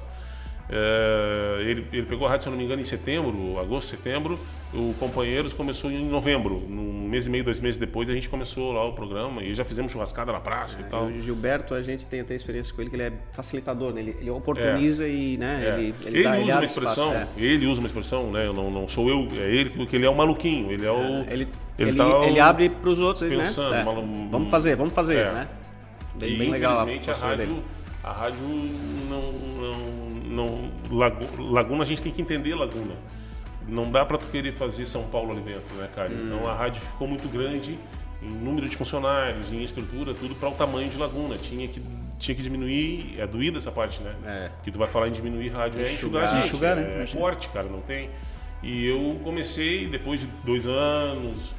É, ele, ele, pegou a rádio, se não me engano, em setembro, agosto, setembro. O Companheiros começou em novembro. Um mês e meio, dois meses depois, a gente começou lá o programa e já fizemos churrascada na praça é, e tal. O Gilberto, a gente tem até experiência com ele, que ele é facilitador, né? ele, ele oportuniza é. e né, é. ele, ele, ele dá, usa uma expressão, espaço, é. ele usa uma expressão, né? Eu não, não sou eu, é ele, porque ele é o maluquinho, ele é o. É, ele, ele, tá ele abre para os outros, né? pensando, né? Malu... Vamos fazer, vamos fazer, né? Bem, e, bem legal. Infelizmente, a, a rádio, a rádio não, não não, Laguna, a gente tem que entender Laguna. Não dá para tu querer fazer São Paulo ali dentro, né, cara? Hum. Então a rádio ficou muito grande em número de funcionários, em estrutura, tudo para o tamanho de Laguna. Tinha que tinha que diminuir, é doída essa parte, né? É. Que tu vai falar em diminuir rádio, é enxugar, é gente, enxugar, né? é forte, cara, não tem. E eu comecei depois de dois anos,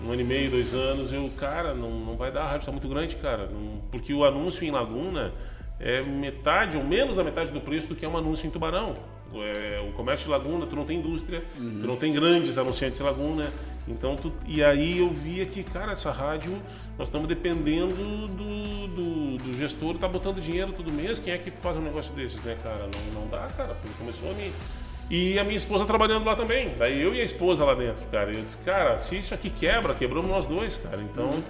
um ano e meio, dois anos, eu, cara, não, não vai dar, a rádio está muito grande, cara. Não, porque o anúncio em Laguna é metade ou menos da metade do preço do que é um anúncio em Tubarão. É, o comércio de Laguna, tu não tem indústria, uhum. tu não tem grandes anunciantes em Laguna. Então, tu, e aí eu via que, cara, essa rádio, nós estamos dependendo do, do, do gestor, tá botando dinheiro todo mês. Quem é que faz um negócio desses, né, cara? Não, não dá, cara, porque começou a me. E a minha esposa trabalhando lá também. Daí eu e a esposa lá dentro, cara. E eu disse, cara, se isso aqui quebra, quebramos nós dois, cara. Então. Uhum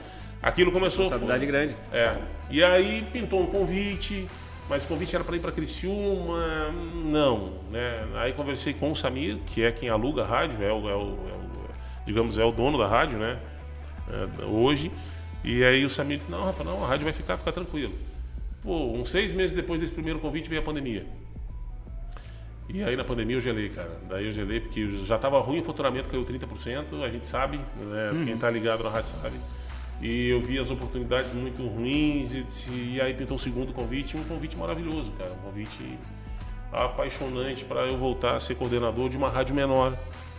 Aquilo começou. Responsabilidade grande. É. E aí pintou um convite, mas o convite era para ir para Criciúma, não, né? Aí conversei com o Samir, que é quem aluga a rádio, é o, é o, é o digamos é o dono da rádio, né? É, hoje. E aí o Samir disse: "Não, Rafa, não, a rádio vai ficar, fica tranquilo". Pô, uns seis meses depois desse primeiro convite veio a pandemia. E aí na pandemia eu gelei, cara. Daí eu gelei porque já tava ruim o faturamento, caiu 30%, a gente sabe, né? Uhum. Quem tá ligado na rádio sabe. E eu vi as oportunidades muito ruins e, disse- e aí pintou o segundo convite, um convite maravilhoso, cara. Um convite apaixonante para eu voltar a ser coordenador de uma rádio menor,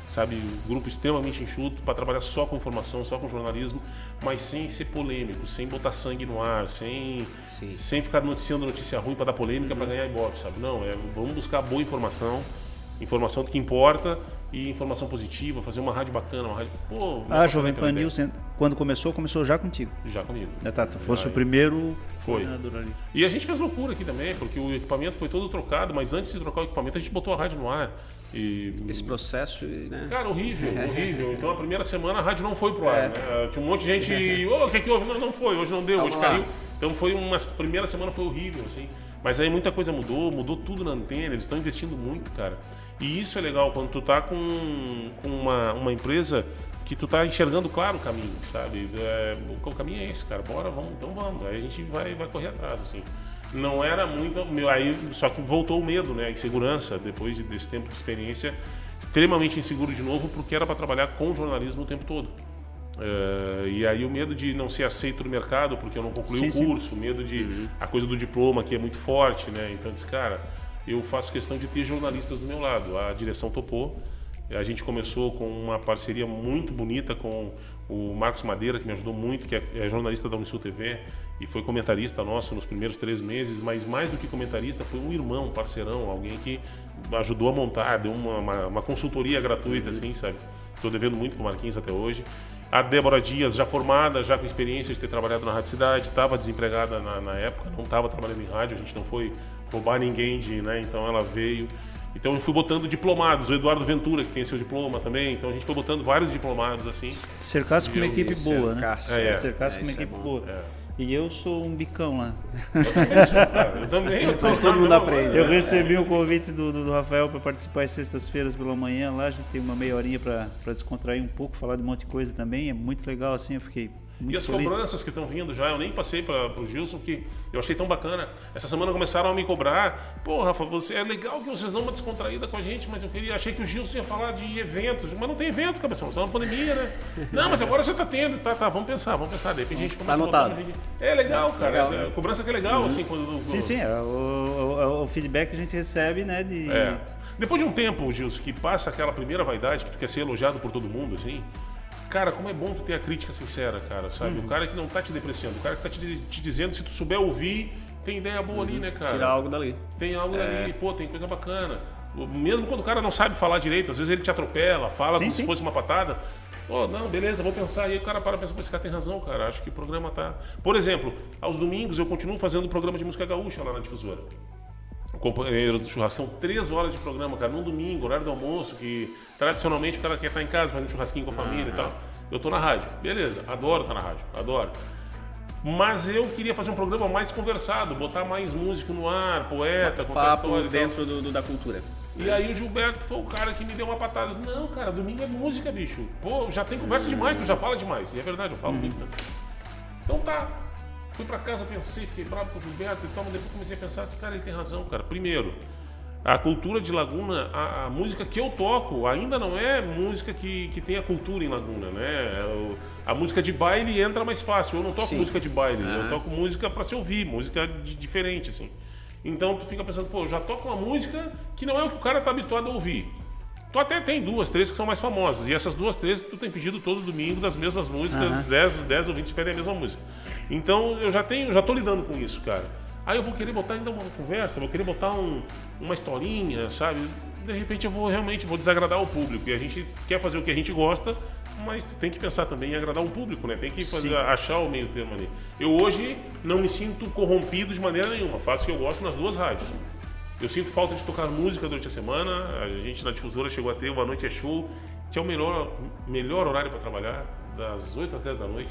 sabe? Um grupo extremamente enxuto para trabalhar só com informação, só com jornalismo, mas sem ser polêmico, sem botar sangue no ar, sem, Sim. sem ficar noticiando notícia ruim para dar polêmica para ganhar ibope, sabe? Não, é, vamos buscar boa informação, informação do que importa e informação positiva, fazer uma rádio bacana, uma rádio. Pô, Ah, me Jovem Pan. News, quando começou, começou já contigo. Já comigo. Né, tá, tu fosse Já, o primeiro Foi. coordenador ali. E a gente fez loucura aqui também, porque o equipamento foi todo trocado, mas antes de trocar o equipamento, a gente botou a rádio no ar. E Esse processo, né? Cara, horrível, (laughs) horrível. Então a primeira semana a rádio não foi pro ar, É. né? Tinha um monte de gente. Ô, o que que houve? Não, não foi, hoje não deu, Calma hoje lá. caiu. Então foi uma primeira semana foi horrível, assim. Mas aí muita coisa mudou, mudou tudo na antena, eles estão investindo muito, cara. E isso é legal quando tu tá com, com uma, uma empresa que tu tá enxergando claro o caminho, sabe? É, o, caminho é esse, cara. Bora, vamos, então vamos. Aí a gente vai, vai correr atrás, assim. Não era muito. meu, Aí, só que voltou o medo, né? A insegurança, depois de- desse tempo de experiência, extremamente inseguro de novo, porque era para trabalhar com jornalismo o tempo todo. É, e aí o medo de não ser aceito no mercado porque eu não concluí Sim, o sim. curso, o medo de a coisa do diploma que é muito forte, né? Então disse, cara, eu faço questão de ter jornalistas do meu lado. A direção topou. A gente começou com uma parceria muito bonita com o Marcos Madeira, que me ajudou muito, que é, é jornalista da Unisul TV e foi comentarista nosso nos primeiros três meses, mas mais do que comentarista, foi um irmão, um parceirão, alguém que ajudou a montar, deu uma, uma, uma consultoria gratuita, assim, sabe? Estou devendo muito pro Marquinhos até hoje. A Débora Dias, já formada, já com experiência de ter trabalhado na Rádio Cidade, estava desempregada na, na época, não estava trabalhando em rádio, a gente não foi roubar ninguém, de, né? Então ela veio. Então eu fui botando diplomados, o Eduardo Ventura, que tem seu diploma também, então a gente foi botando vários diplomados assim. Cercasse com uma equipe boa, né? É, é. Cercasse É, com uma é equipe boa. E eu sou um bicão lá. Eu também sou, cara. Eu também. Eu Mas todo mundo aprende. Eu é. recebi um convite do, do, do Rafael para participar às sextas-feiras pela manhã lá. A gente tem uma meia horinha para descontrair um pouco, falar de um monte de coisa também. É muito legal assim, eu fiquei muito E as feliz. cobranças que estão vindo já, eu nem passei para o Gilson, que eu achei tão bacana. Essa semana começaram a me cobrar. Pô, Rafa, você, é legal que vocês dão uma descontraída com a gente, mas eu queria, achei que o Gilson ia falar de eventos. Mas não tem evento, cabeção, só na pandemia, né? (laughs) Não, mas agora já tá tendo. Tá, tá, vamos pensar, vamos pensar. De repente a gente começa a botar. anotado. a gente- É legal, cara. Legal. É, cobrança que é legal, assim, quando. Sim, sim, é o, o- o feedback que a gente recebe, né? De, É. Depois de um tempo, Gilson, que passa aquela primeira vaidade, que tu quer ser elogiado por todo mundo, assim. Cara, como é bom tu ter a crítica sincera, cara, sabe? Uhum. O cara que não tá te depreciando, o cara que tá te, te dizendo, se tu souber ouvir, tem ideia boa ali, né, cara? Tirar algo dali. Tem algo ali, pô, tem coisa bacana. O- Mesmo quando o cara não sabe falar direito, às vezes ele te atropela, fala Sim, como sim. se fosse uma patada. Pô, não, beleza, vou pensar. Aí o cara para e pensa, pô, esse cara tem razão, cara. Acho que o programa tá. Por exemplo, aos domingos eu continuo fazendo programa de música gaúcha lá na difusora. Companheiros do churrasco, são três horas de programa, cara, num domingo, horário do almoço, que tradicionalmente o cara quer estar em casa fazendo churrasquinho com a família e tal. Eu tô na rádio, beleza, adoro estar na rádio, adoro. Mas eu queria fazer um programa mais conversado, botar mais músico no ar, poeta, contar Papo história dentro do, do- da cultura. E aí o Gilberto foi o cara que me deu uma patada. Não, cara, domingo é música, bicho. Pô, já tem conversa demais, tu já fala demais. E é verdade, eu falo muito, né? Então tá. Fui pra casa, pensei, fiquei bravo com o Gilberto e tal, mas depois comecei a pensar, disse, cara, ele tem razão, cara. Primeiro, a cultura de Laguna, a, a música que eu toco ainda não é música que, que tem a cultura em Laguna, né? O- a música de baile entra mais fácil. Eu não toco Sim. música de baile, eu toco música pra se ouvir, música de- diferente, assim. Então tu fica pensando, pô, eu já toco uma música que não é o que o cara tá habituado a ouvir. Tu até tem duas, três que são mais famosas. E essas duas, três, tu tem pedido todo domingo das mesmas músicas, 10 10 ou 20 pedem a mesma música. Então eu já tenho, já tô lidando com isso, cara. Aí eu vou querer botar ainda uma conversa, vou querer botar um- uma historinha, sabe? De repente eu vou realmente vou desagradar o público. E a gente quer fazer o que a gente gosta, mas tem que pensar também em agradar o público, né? Tem que fazer, achar o meio termo ali. Eu hoje não me sinto corrompido de maneira nenhuma. Faço o que eu gosto nas duas rádios. Eu sinto falta de tocar música durante a semana. A gente na difusora chegou a ter uma noite é show, que é o melhor, melhor horário para trabalhar, das 8 às 10 da noite.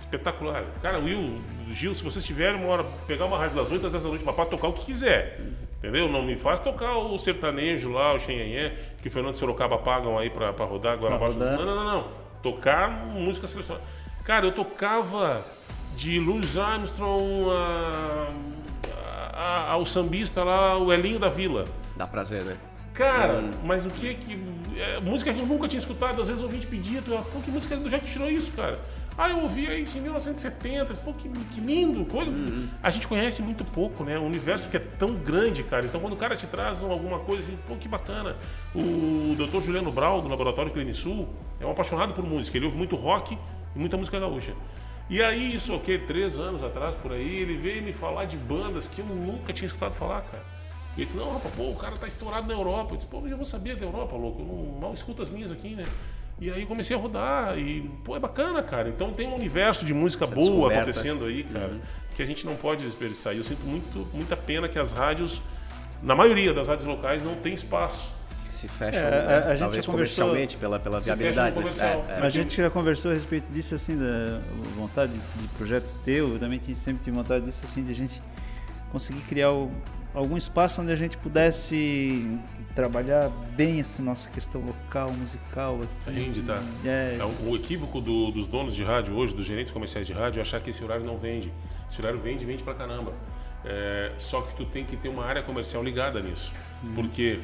Espetacular. Cara, Will, Gil, se vocês tiverem uma hora, pegar uma rádio das 8 às 10 da noite, mas tocar o que quiser. Entendeu? Não me faz tocar o sertanejo lá, o xenhenhé, que o Fernando e Sorocaba pagam aí para rodar agora Pra abaixo. Não, não, não, não. Tocar música selecionada. Cara, eu tocava de Louis Armstrong a, a- ao sambista lá, o Elinho da Vila. Dá prazer, né? Cara, hum. mas o que que. É, música que eu nunca tinha escutado, às vezes o ouvinte pedia, tu, pô, que música do Jack tirou isso, cara? Ah, eu ouvi isso em 1970, pô, que, que lindo, coisa. Uhum. A gente conhece muito pouco, né? O universo que é tão grande, cara. Então quando o cara te traz alguma coisa assim, pô, que bacana. O Dr. Juliano Brau, do Laboratório Clinisul, é um apaixonado por música. Ele ouve muito rock e muita música gaúcha. E aí, isso o quê? Três anos atrás, por aí, ele veio me falar de bandas que eu nunca tinha escutado falar, cara. E ele disse, não, Rafa, pô, o cara tá estourado na Europa. Eu disse, pô, eu já vou saber da Europa, louco. Eu não, mal escuto as minhas aqui, né? E aí comecei a rodar e, pô, é bacana, cara. Então tem um universo de música Essa boa descoberta. acontecendo aí, cara, uhum. que a gente não pode desperdiçar. E eu sinto muito, muita pena que as rádios, na maioria das rádios locais, não tem espaço. Se fecham, é, né? a, a gente comercialmente, pela, pela viabilidade. Né? É, é. A gente já conversou a respeito disso, assim, da vontade de projeto teu. Eu também sempre tive vontade disso, assim, de a gente conseguir criar o, algum espaço onde a gente pudesse trabalhar bem essa nossa questão local, musical aqui. Rende, tá? É. é o equívoco do, dos donos de rádio hoje, dos gerentes comerciais de rádio, é achar que esse horário não vende. Esse horário vende, vende pra caramba. É, só que tu tem que ter uma área comercial ligada nisso. Hum. Porque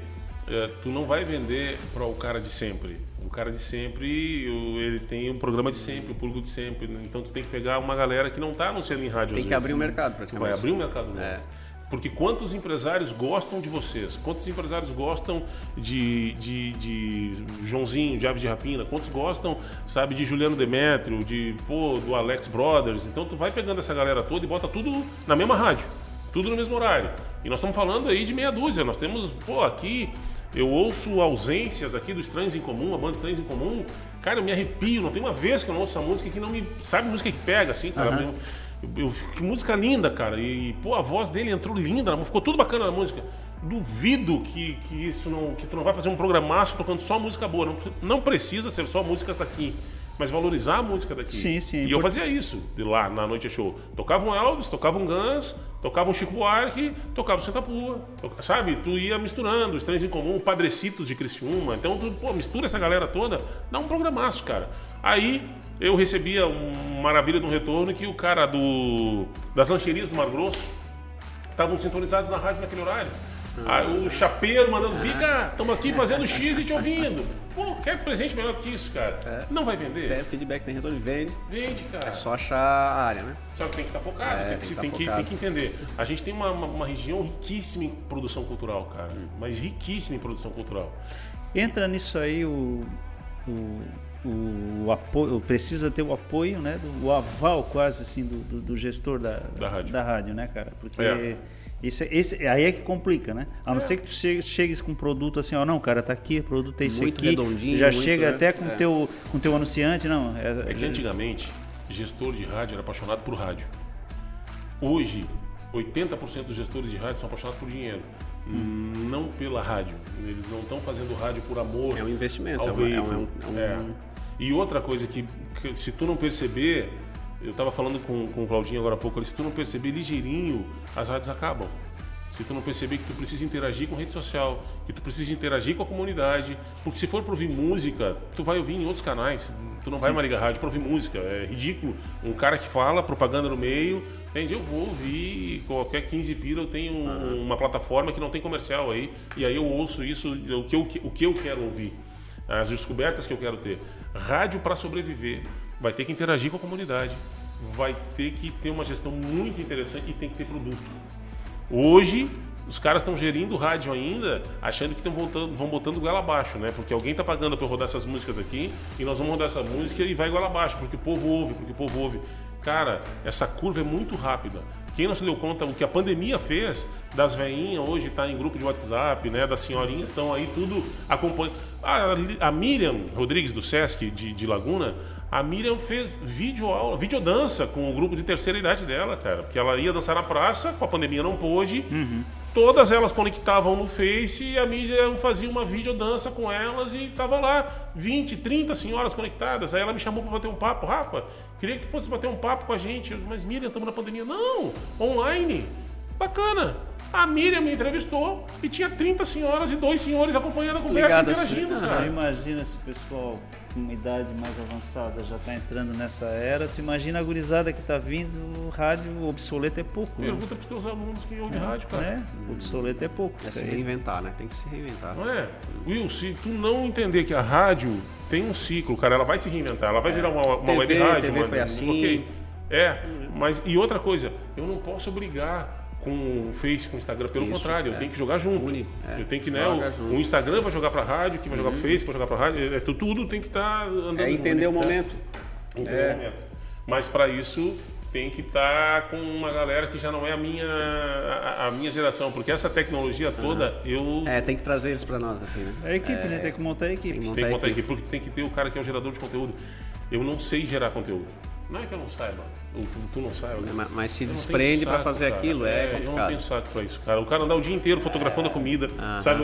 é, tu não vai vender para o cara de sempre. O cara de sempre, ele tem um programa de sempre, o público de sempre. Então tu tem que pegar uma galera que não está anunciando em rádio Tem que vezes. abrir o mercado, praticamente. Vai abrir o mercado novo. É. Porque quantos empresários gostam de vocês? Quantos empresários gostam de, de, de Joãozinho, de Ave de Rapina? Quantos gostam, sabe, de Juliano Demetrio, de, pô, do Alex Brothers? Então tu vai pegando essa galera toda e bota tudo na mesma rádio, tudo no mesmo horário. E nós estamos falando aí de meia dúzia. Nós temos, pô, aqui eu ouço ausências aqui do Estranhos em Comum, a banda Estranhos em Comum. Cara, eu me arrepio, não tem uma vez que eu não ouço essa música que não me. Sabe música que pega, assim, cara? Uhum. Eu, que música linda, cara. E, pô, a voz dele entrou linda, ficou tudo bacana na música. Duvido que, que isso não. que tu não vai fazer um programaço tocando só música boa. Não, não precisa ser só músicas daqui. Mas valorizar a música daqui. Sim, sim. E eu fazia isso de lá na noite show. Tocava um Elvis, tocava um Guns, tocava um Chico Buarque, tocava o Santa Pua. Sabe? Tu ia misturando, Estranhos em Comum, Padrecitos de Criciúma. Então, tu, pô, mistura essa galera toda, dá um programaço, cara. Aí eu recebia uma maravilha de um retorno que o cara do, das lancherias do Mar Grosso estavam sintonizados na rádio naquele horário. Aí o chapeiro mandando, biga, estamos aqui fazendo X e te ouvindo. Pô, quer presente melhor do que isso, cara? É. Não vai vender? Tem feedback, tem retorno, vende. Vende, cara. É só achar a área, né? Só que tem que estar tá focado, é, tem, que, tem, tem, que, tem, que, entender. A gente tem uma, uma, uma, região riquíssima em produção cultural, cara. Hum. Mas riquíssima em produção cultural. Entra nisso aí o, o o apoio, precisa ter o apoio, né, do, o aval quase assim do, do, do gestor da, da, rádio. da rádio, né, cara? Porque é. Isso, esse, aí é que complica, né? A não é. ser que tu chegues, chegues com um produto assim, ó, não, cara, tá aqui, o produto é esse muito aqui. Redondinho, já muito, chega né? até com o é. teu, com teu anunciante, não. É, é que antigamente, gestor de rádio era apaixonado por rádio. Hoje, 80% dos gestores de rádio são apaixonados por dinheiro. Hum. Não pela rádio. Eles não estão fazendo rádio por amor. É um investimento, é, um, é, um, é, um, e outra coisa que, que se tu não perceber, eu estava falando com, com o Claudinho agora há pouco, se tu não perceber ligeirinho, as rádios acabam. Se tu não perceber que tu precisa interagir com rede social, que tu precisa interagir com a comunidade, porque se for para ouvir música, tu vai ouvir em outros canais. Tu não Sim. vai mais ligar rádio para ouvir música. É ridículo. Um cara que fala, propaganda no meio, entende? Eu vou ouvir qualquer 15 pila, eu tenho uhum. uma plataforma que não tem comercial aí, e aí eu ouço isso, o que eu, o que eu quero ouvir as descobertas que eu quero ter. Rádio para sobreviver vai ter que interagir com a comunidade, vai ter que ter uma gestão muito interessante e tem que ter produto. Hoje, os caras estão gerindo rádio ainda, achando que estão voltando, vão botando goela abaixo, né? Porque alguém está pagando para rodar essas músicas aqui e nós vamos rodar essa música e vai goela abaixo, porque o povo ouve, porque o povo ouve. Cara, essa curva é muito rápida. Quem não se deu conta o que a pandemia fez das veinhas hoje está em grupo de WhatsApp, né? Das senhorinhas estão aí tudo acompanhando. A, a Miriam Rodrigues do Sesc de, de Laguna, a Miriam fez vídeo aula, videodança com o grupo de terceira idade dela, cara. Porque ela ia dançar na praça, com a pandemia não pôde. Uhum. Todas elas conectavam no Face e a Miriam fazia uma videodança com elas e tava lá 20, 30 senhoras conectadas. Aí ela me chamou para bater um papo. Rafa, queria que tu fosse bater um papo com a gente. Mas Miriam, estamos na pandemia. Não, online. Bacana. A Miriam me entrevistou e tinha 30 senhoras e dois senhores acompanhando a conversa, Ligado assim. interagindo, Ah, cara. Imagina se o pessoal uma idade mais avançada já tá entrando nessa era. Tu imagina a gurizada que tá vindo, o rádio obsoleto é pouco. Né? Pergunta pros teus alunos que ouvem rádio, cara. É, obsoleto é pouco. É se reinventar, né? Tem que se reinventar. Não é? Will, se tu não entender que a rádio tem um ciclo, cara, ela vai se reinventar, ela vai virar uma, uma TV, web rádio, TV uma- foi assim. ok. É, mas e outra coisa, eu não posso brigar com o Face, com o Instagram, pelo Isso, contrário, eu é. tenho que jogar junto. Une, é. Eu tenho que, né, o, junto. Uhum. o Instagram vai jogar pra rádio, que vai jogar pro Face, vai jogar pra rádio, é, é, tu- tudo tem que estar andando É junto, entender o né? momento. Entender É. o momento. Mas para isso tem que estar com uma galera que já não é a minha a, a minha geração, porque essa tecnologia toda eu É, tem que trazer eles pra nós, assim, né? É a equipe, né? Tem que montar a equipe. Tem que tenho que montar montar a aqui, porque tem que ter o cara que é o gerador de conteúdo. Eu não sei gerar conteúdo. Não é que eu não saiba, ou tu, tu não saiba. Ma- Mas se Eu não desprende saco, fazer cara. aquilo, é, Eu não complicado. tenho saco pra isso, cara. O cara andar o dia inteiro fotografando a comida, sabe?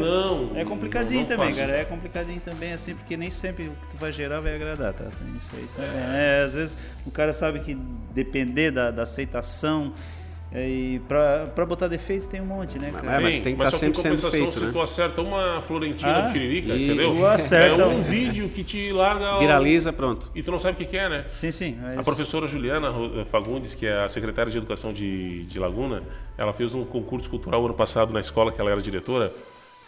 Não. É complicadinho não também, faço. cara. É complicadinho também, assim, porque nem sempre o que tu vai gerar vai agradar, tá? Tem isso aí também. É, às vezes o cara sabe que depender da, da aceitação é, e pra, pra botar defeito tem um monte, né, cara? É, mas tem que mas tá só que sempre sendo compensação, feito, se né? tu acerta uma florentina Ah, Tiririca, e- entendeu? tu acerta é um vídeo que te larga. o- Viraliza, pronto. E tu não sabe o que, é, né? Sim, sim. mas- A professora Juliana Ro- Fagundes, que é a secretária de Educação de, de Laguna, ela fez um concurso cultural ano passado na escola que ela era diretora,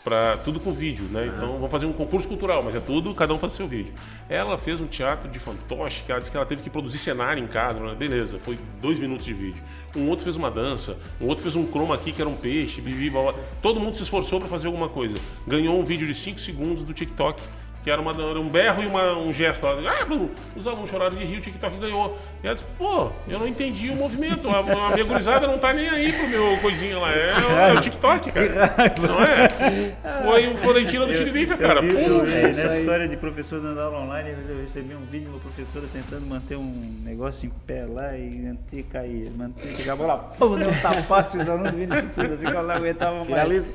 para tudo com vídeo, né? Então vamos fazer um concurso cultural, mas é tudo, cada um faz seu vídeo. Ela fez um teatro de fantoche, que ela disse que ela teve que produzir cenário em casa, né? beleza, foi dois minutos de vídeo. Um outro fez uma dança, um outro fez um chroma aqui que era um peixe, bibi, blá, blá. todo mundo se esforçou para fazer alguma coisa. Ganhou um vídeo de 5 segundos do TikTok que era, uma, era um berro e uma- um gesto. Ela, ah, Bruno, os alunos choraram de rir, o TikTok ganhou. E ela disse, pô, eu não entendi o movimento. A, a minha gurizada não tá nem aí pro meu coisinha lá. É, o- é o TikTok, cara. Não é? Foi o Florentina do Tiririca, cara. Eu, vi- Pô, eu, é nessa história de professor dando aula online, eu recebi um vídeo de uma professora tentando manter um negócio em pé lá e manter cair. Manter, chegava lá, pô, deu um tapaço e os alunos vindo isso tudo, assim que ela não aguentava mais. Finaliza.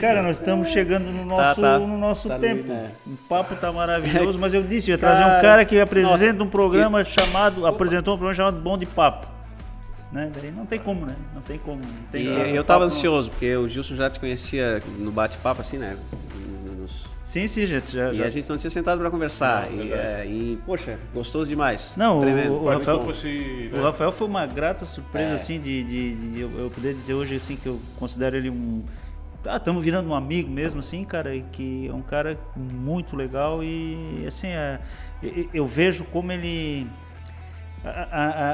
Cara, nós estamos chegando no nosso, tá. no nosso Tá tempo. é. O papo tá maravilhoso, (laughs) mas eu disse, eu ia trazer um Cara, que apresenta nossa, um programa chamado, apresentou um programa chamado Bom de Papo. Né? Daí não tem como, né? Não tem como. Não tem, E eu papo tava não- ansioso, porque o Gilson já te conhecia no bate-papo, assim, né? Nos- Sim, sim, já. já, E já- a gente não tinha sentado pra conversar. Não, e, é, e, poxa, gostoso demais. Não, o- Tremendo. o Rafael- Desculpa se, né? O Rafael foi uma grata surpresa, É. assim, de, de, de eu, eu poder dizer hoje, assim, que eu considero ele um... Ah, estamos virando um amigo mesmo, assim, cara, e que é um cara muito legal e, assim, é, eu, vejo como ele... A,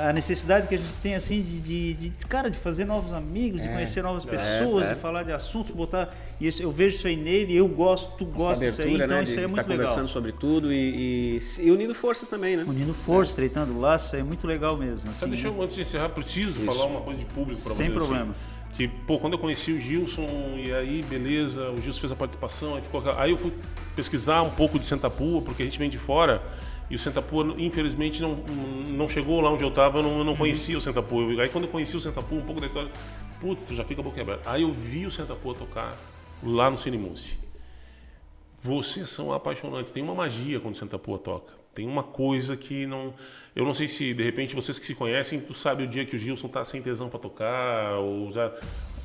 a- a necessidade que a gente tem, assim, de, de, de, cara, de fazer novos amigos, de conhecer novas pessoas, é. de falar de assuntos, botar... E isso, eu vejo isso aí nele, eu gosto, tu gosta disso aí, abertura, então né? isso aí é muito legal. conversando sobre tudo e, e, e unindo forças também, né? Unindo força, estreitando laço, é muito legal mesmo. Só Assim, deixa eu, antes de encerrar, preciso falar uma coisa de público pra Sem vocês. assim. Que, pô, quando eu conheci o Gilson, e aí, beleza, o Gilson fez a participação, aí ficou Aí eu fui pesquisar um pouco de Sentapua, porque a gente vem de fora, e o Sentapua, infelizmente, não, não chegou lá onde eu estava, eu não, não conhecia o Sentapua. Aí quando eu conheci o Sentapua, um pouco da história, putz, já fica a boca aberta. Aí eu vi o Sentapua tocar lá no Cine Muse. Vocês são apaixonantes. Tem uma magia quando Santa Pua toca. Tem uma coisa que não. Eu não sei se, de repente, vocês que se conhecem, tu sabe o dia que o Gilson tá sem tesão para tocar. Ou já...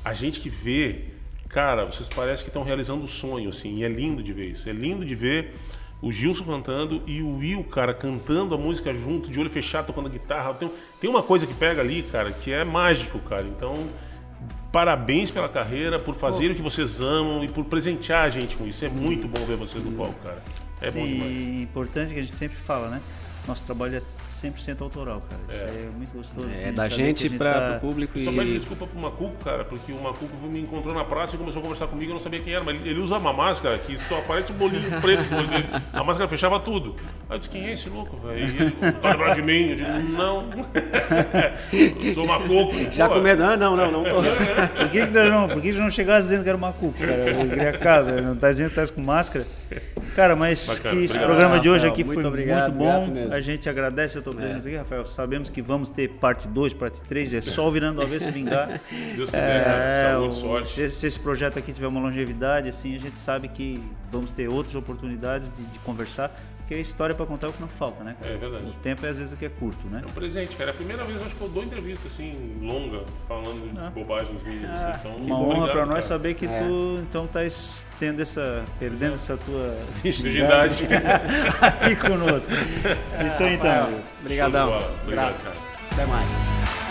A gente que vê, cara, vocês parecem que estão realizando um sonho, assim. E é lindo de ver isso. É lindo de ver o Gilson cantando e o Will, cara, cantando a música junto, de olho fechado, tocando a guitarra. Tem, tem uma coisa que pega ali, cara, que é mágico, cara. Então. Parabéns pela carreira, por fazer o que vocês amam e por presentear a gente com isso. É muito bom ver vocês no palco, cara. É Sim, bom demais. e importante que a gente sempre fala, né? Nosso trabalho é 100% autoral, cara. Isso é muito gostoso. assim, É de da gente a gente para tá- o público Eu só pede e. desculpa pro Macuco, cara, porque o Macuco me encontrou na praça e começou a conversar comigo, eu não sabia quem era, mas ele usa uma máscara que só aparece um bolinho (laughs) preto no olho dele. A máscara fechava tudo. Aí eu disse, quem é esse louco, velho? Ele, Tá lembrando de mim? Eu digo, não. (laughs) eu sou Macuco. Já com medo. Ah, não, não, não tô. (laughs) Por que, que não, por que não chegasse dizendo que era uma cuca, cara? Eu queria casa, não tá dizendo que tá com máscara. Cara, mas Bacana, que esse obrigado. programa de hoje Rafael, aqui muito foi obrigado, muito bom. A gente agradece a tua presença aqui, Rafael. Sabemos que vamos ter parte 2, parte 3, é só virando a vez se vingar. (laughs) Se Deus quiser, cara. É, Saúde, sorte. Se, se esse projeto aqui tiver uma longevidade, assim, a gente sabe que vamos ter outras oportunidades de, de conversar porque a história para contar é o que não falta, né? cara? É verdade. O tempo é às vezes o que é curto, né? É um presente, cara. É a primeira vez acho que eu dou entrevista assim, longa, falando de bobagens minhas, assim. Então, Ah. Uma honra obrigado, para nós saber que É. tu então tá tendo essa perdendo essa tua Virgindade. aqui conosco. (laughs) Isso aí então. Obrigadão. Obrigado, Grato. cara. Até mais.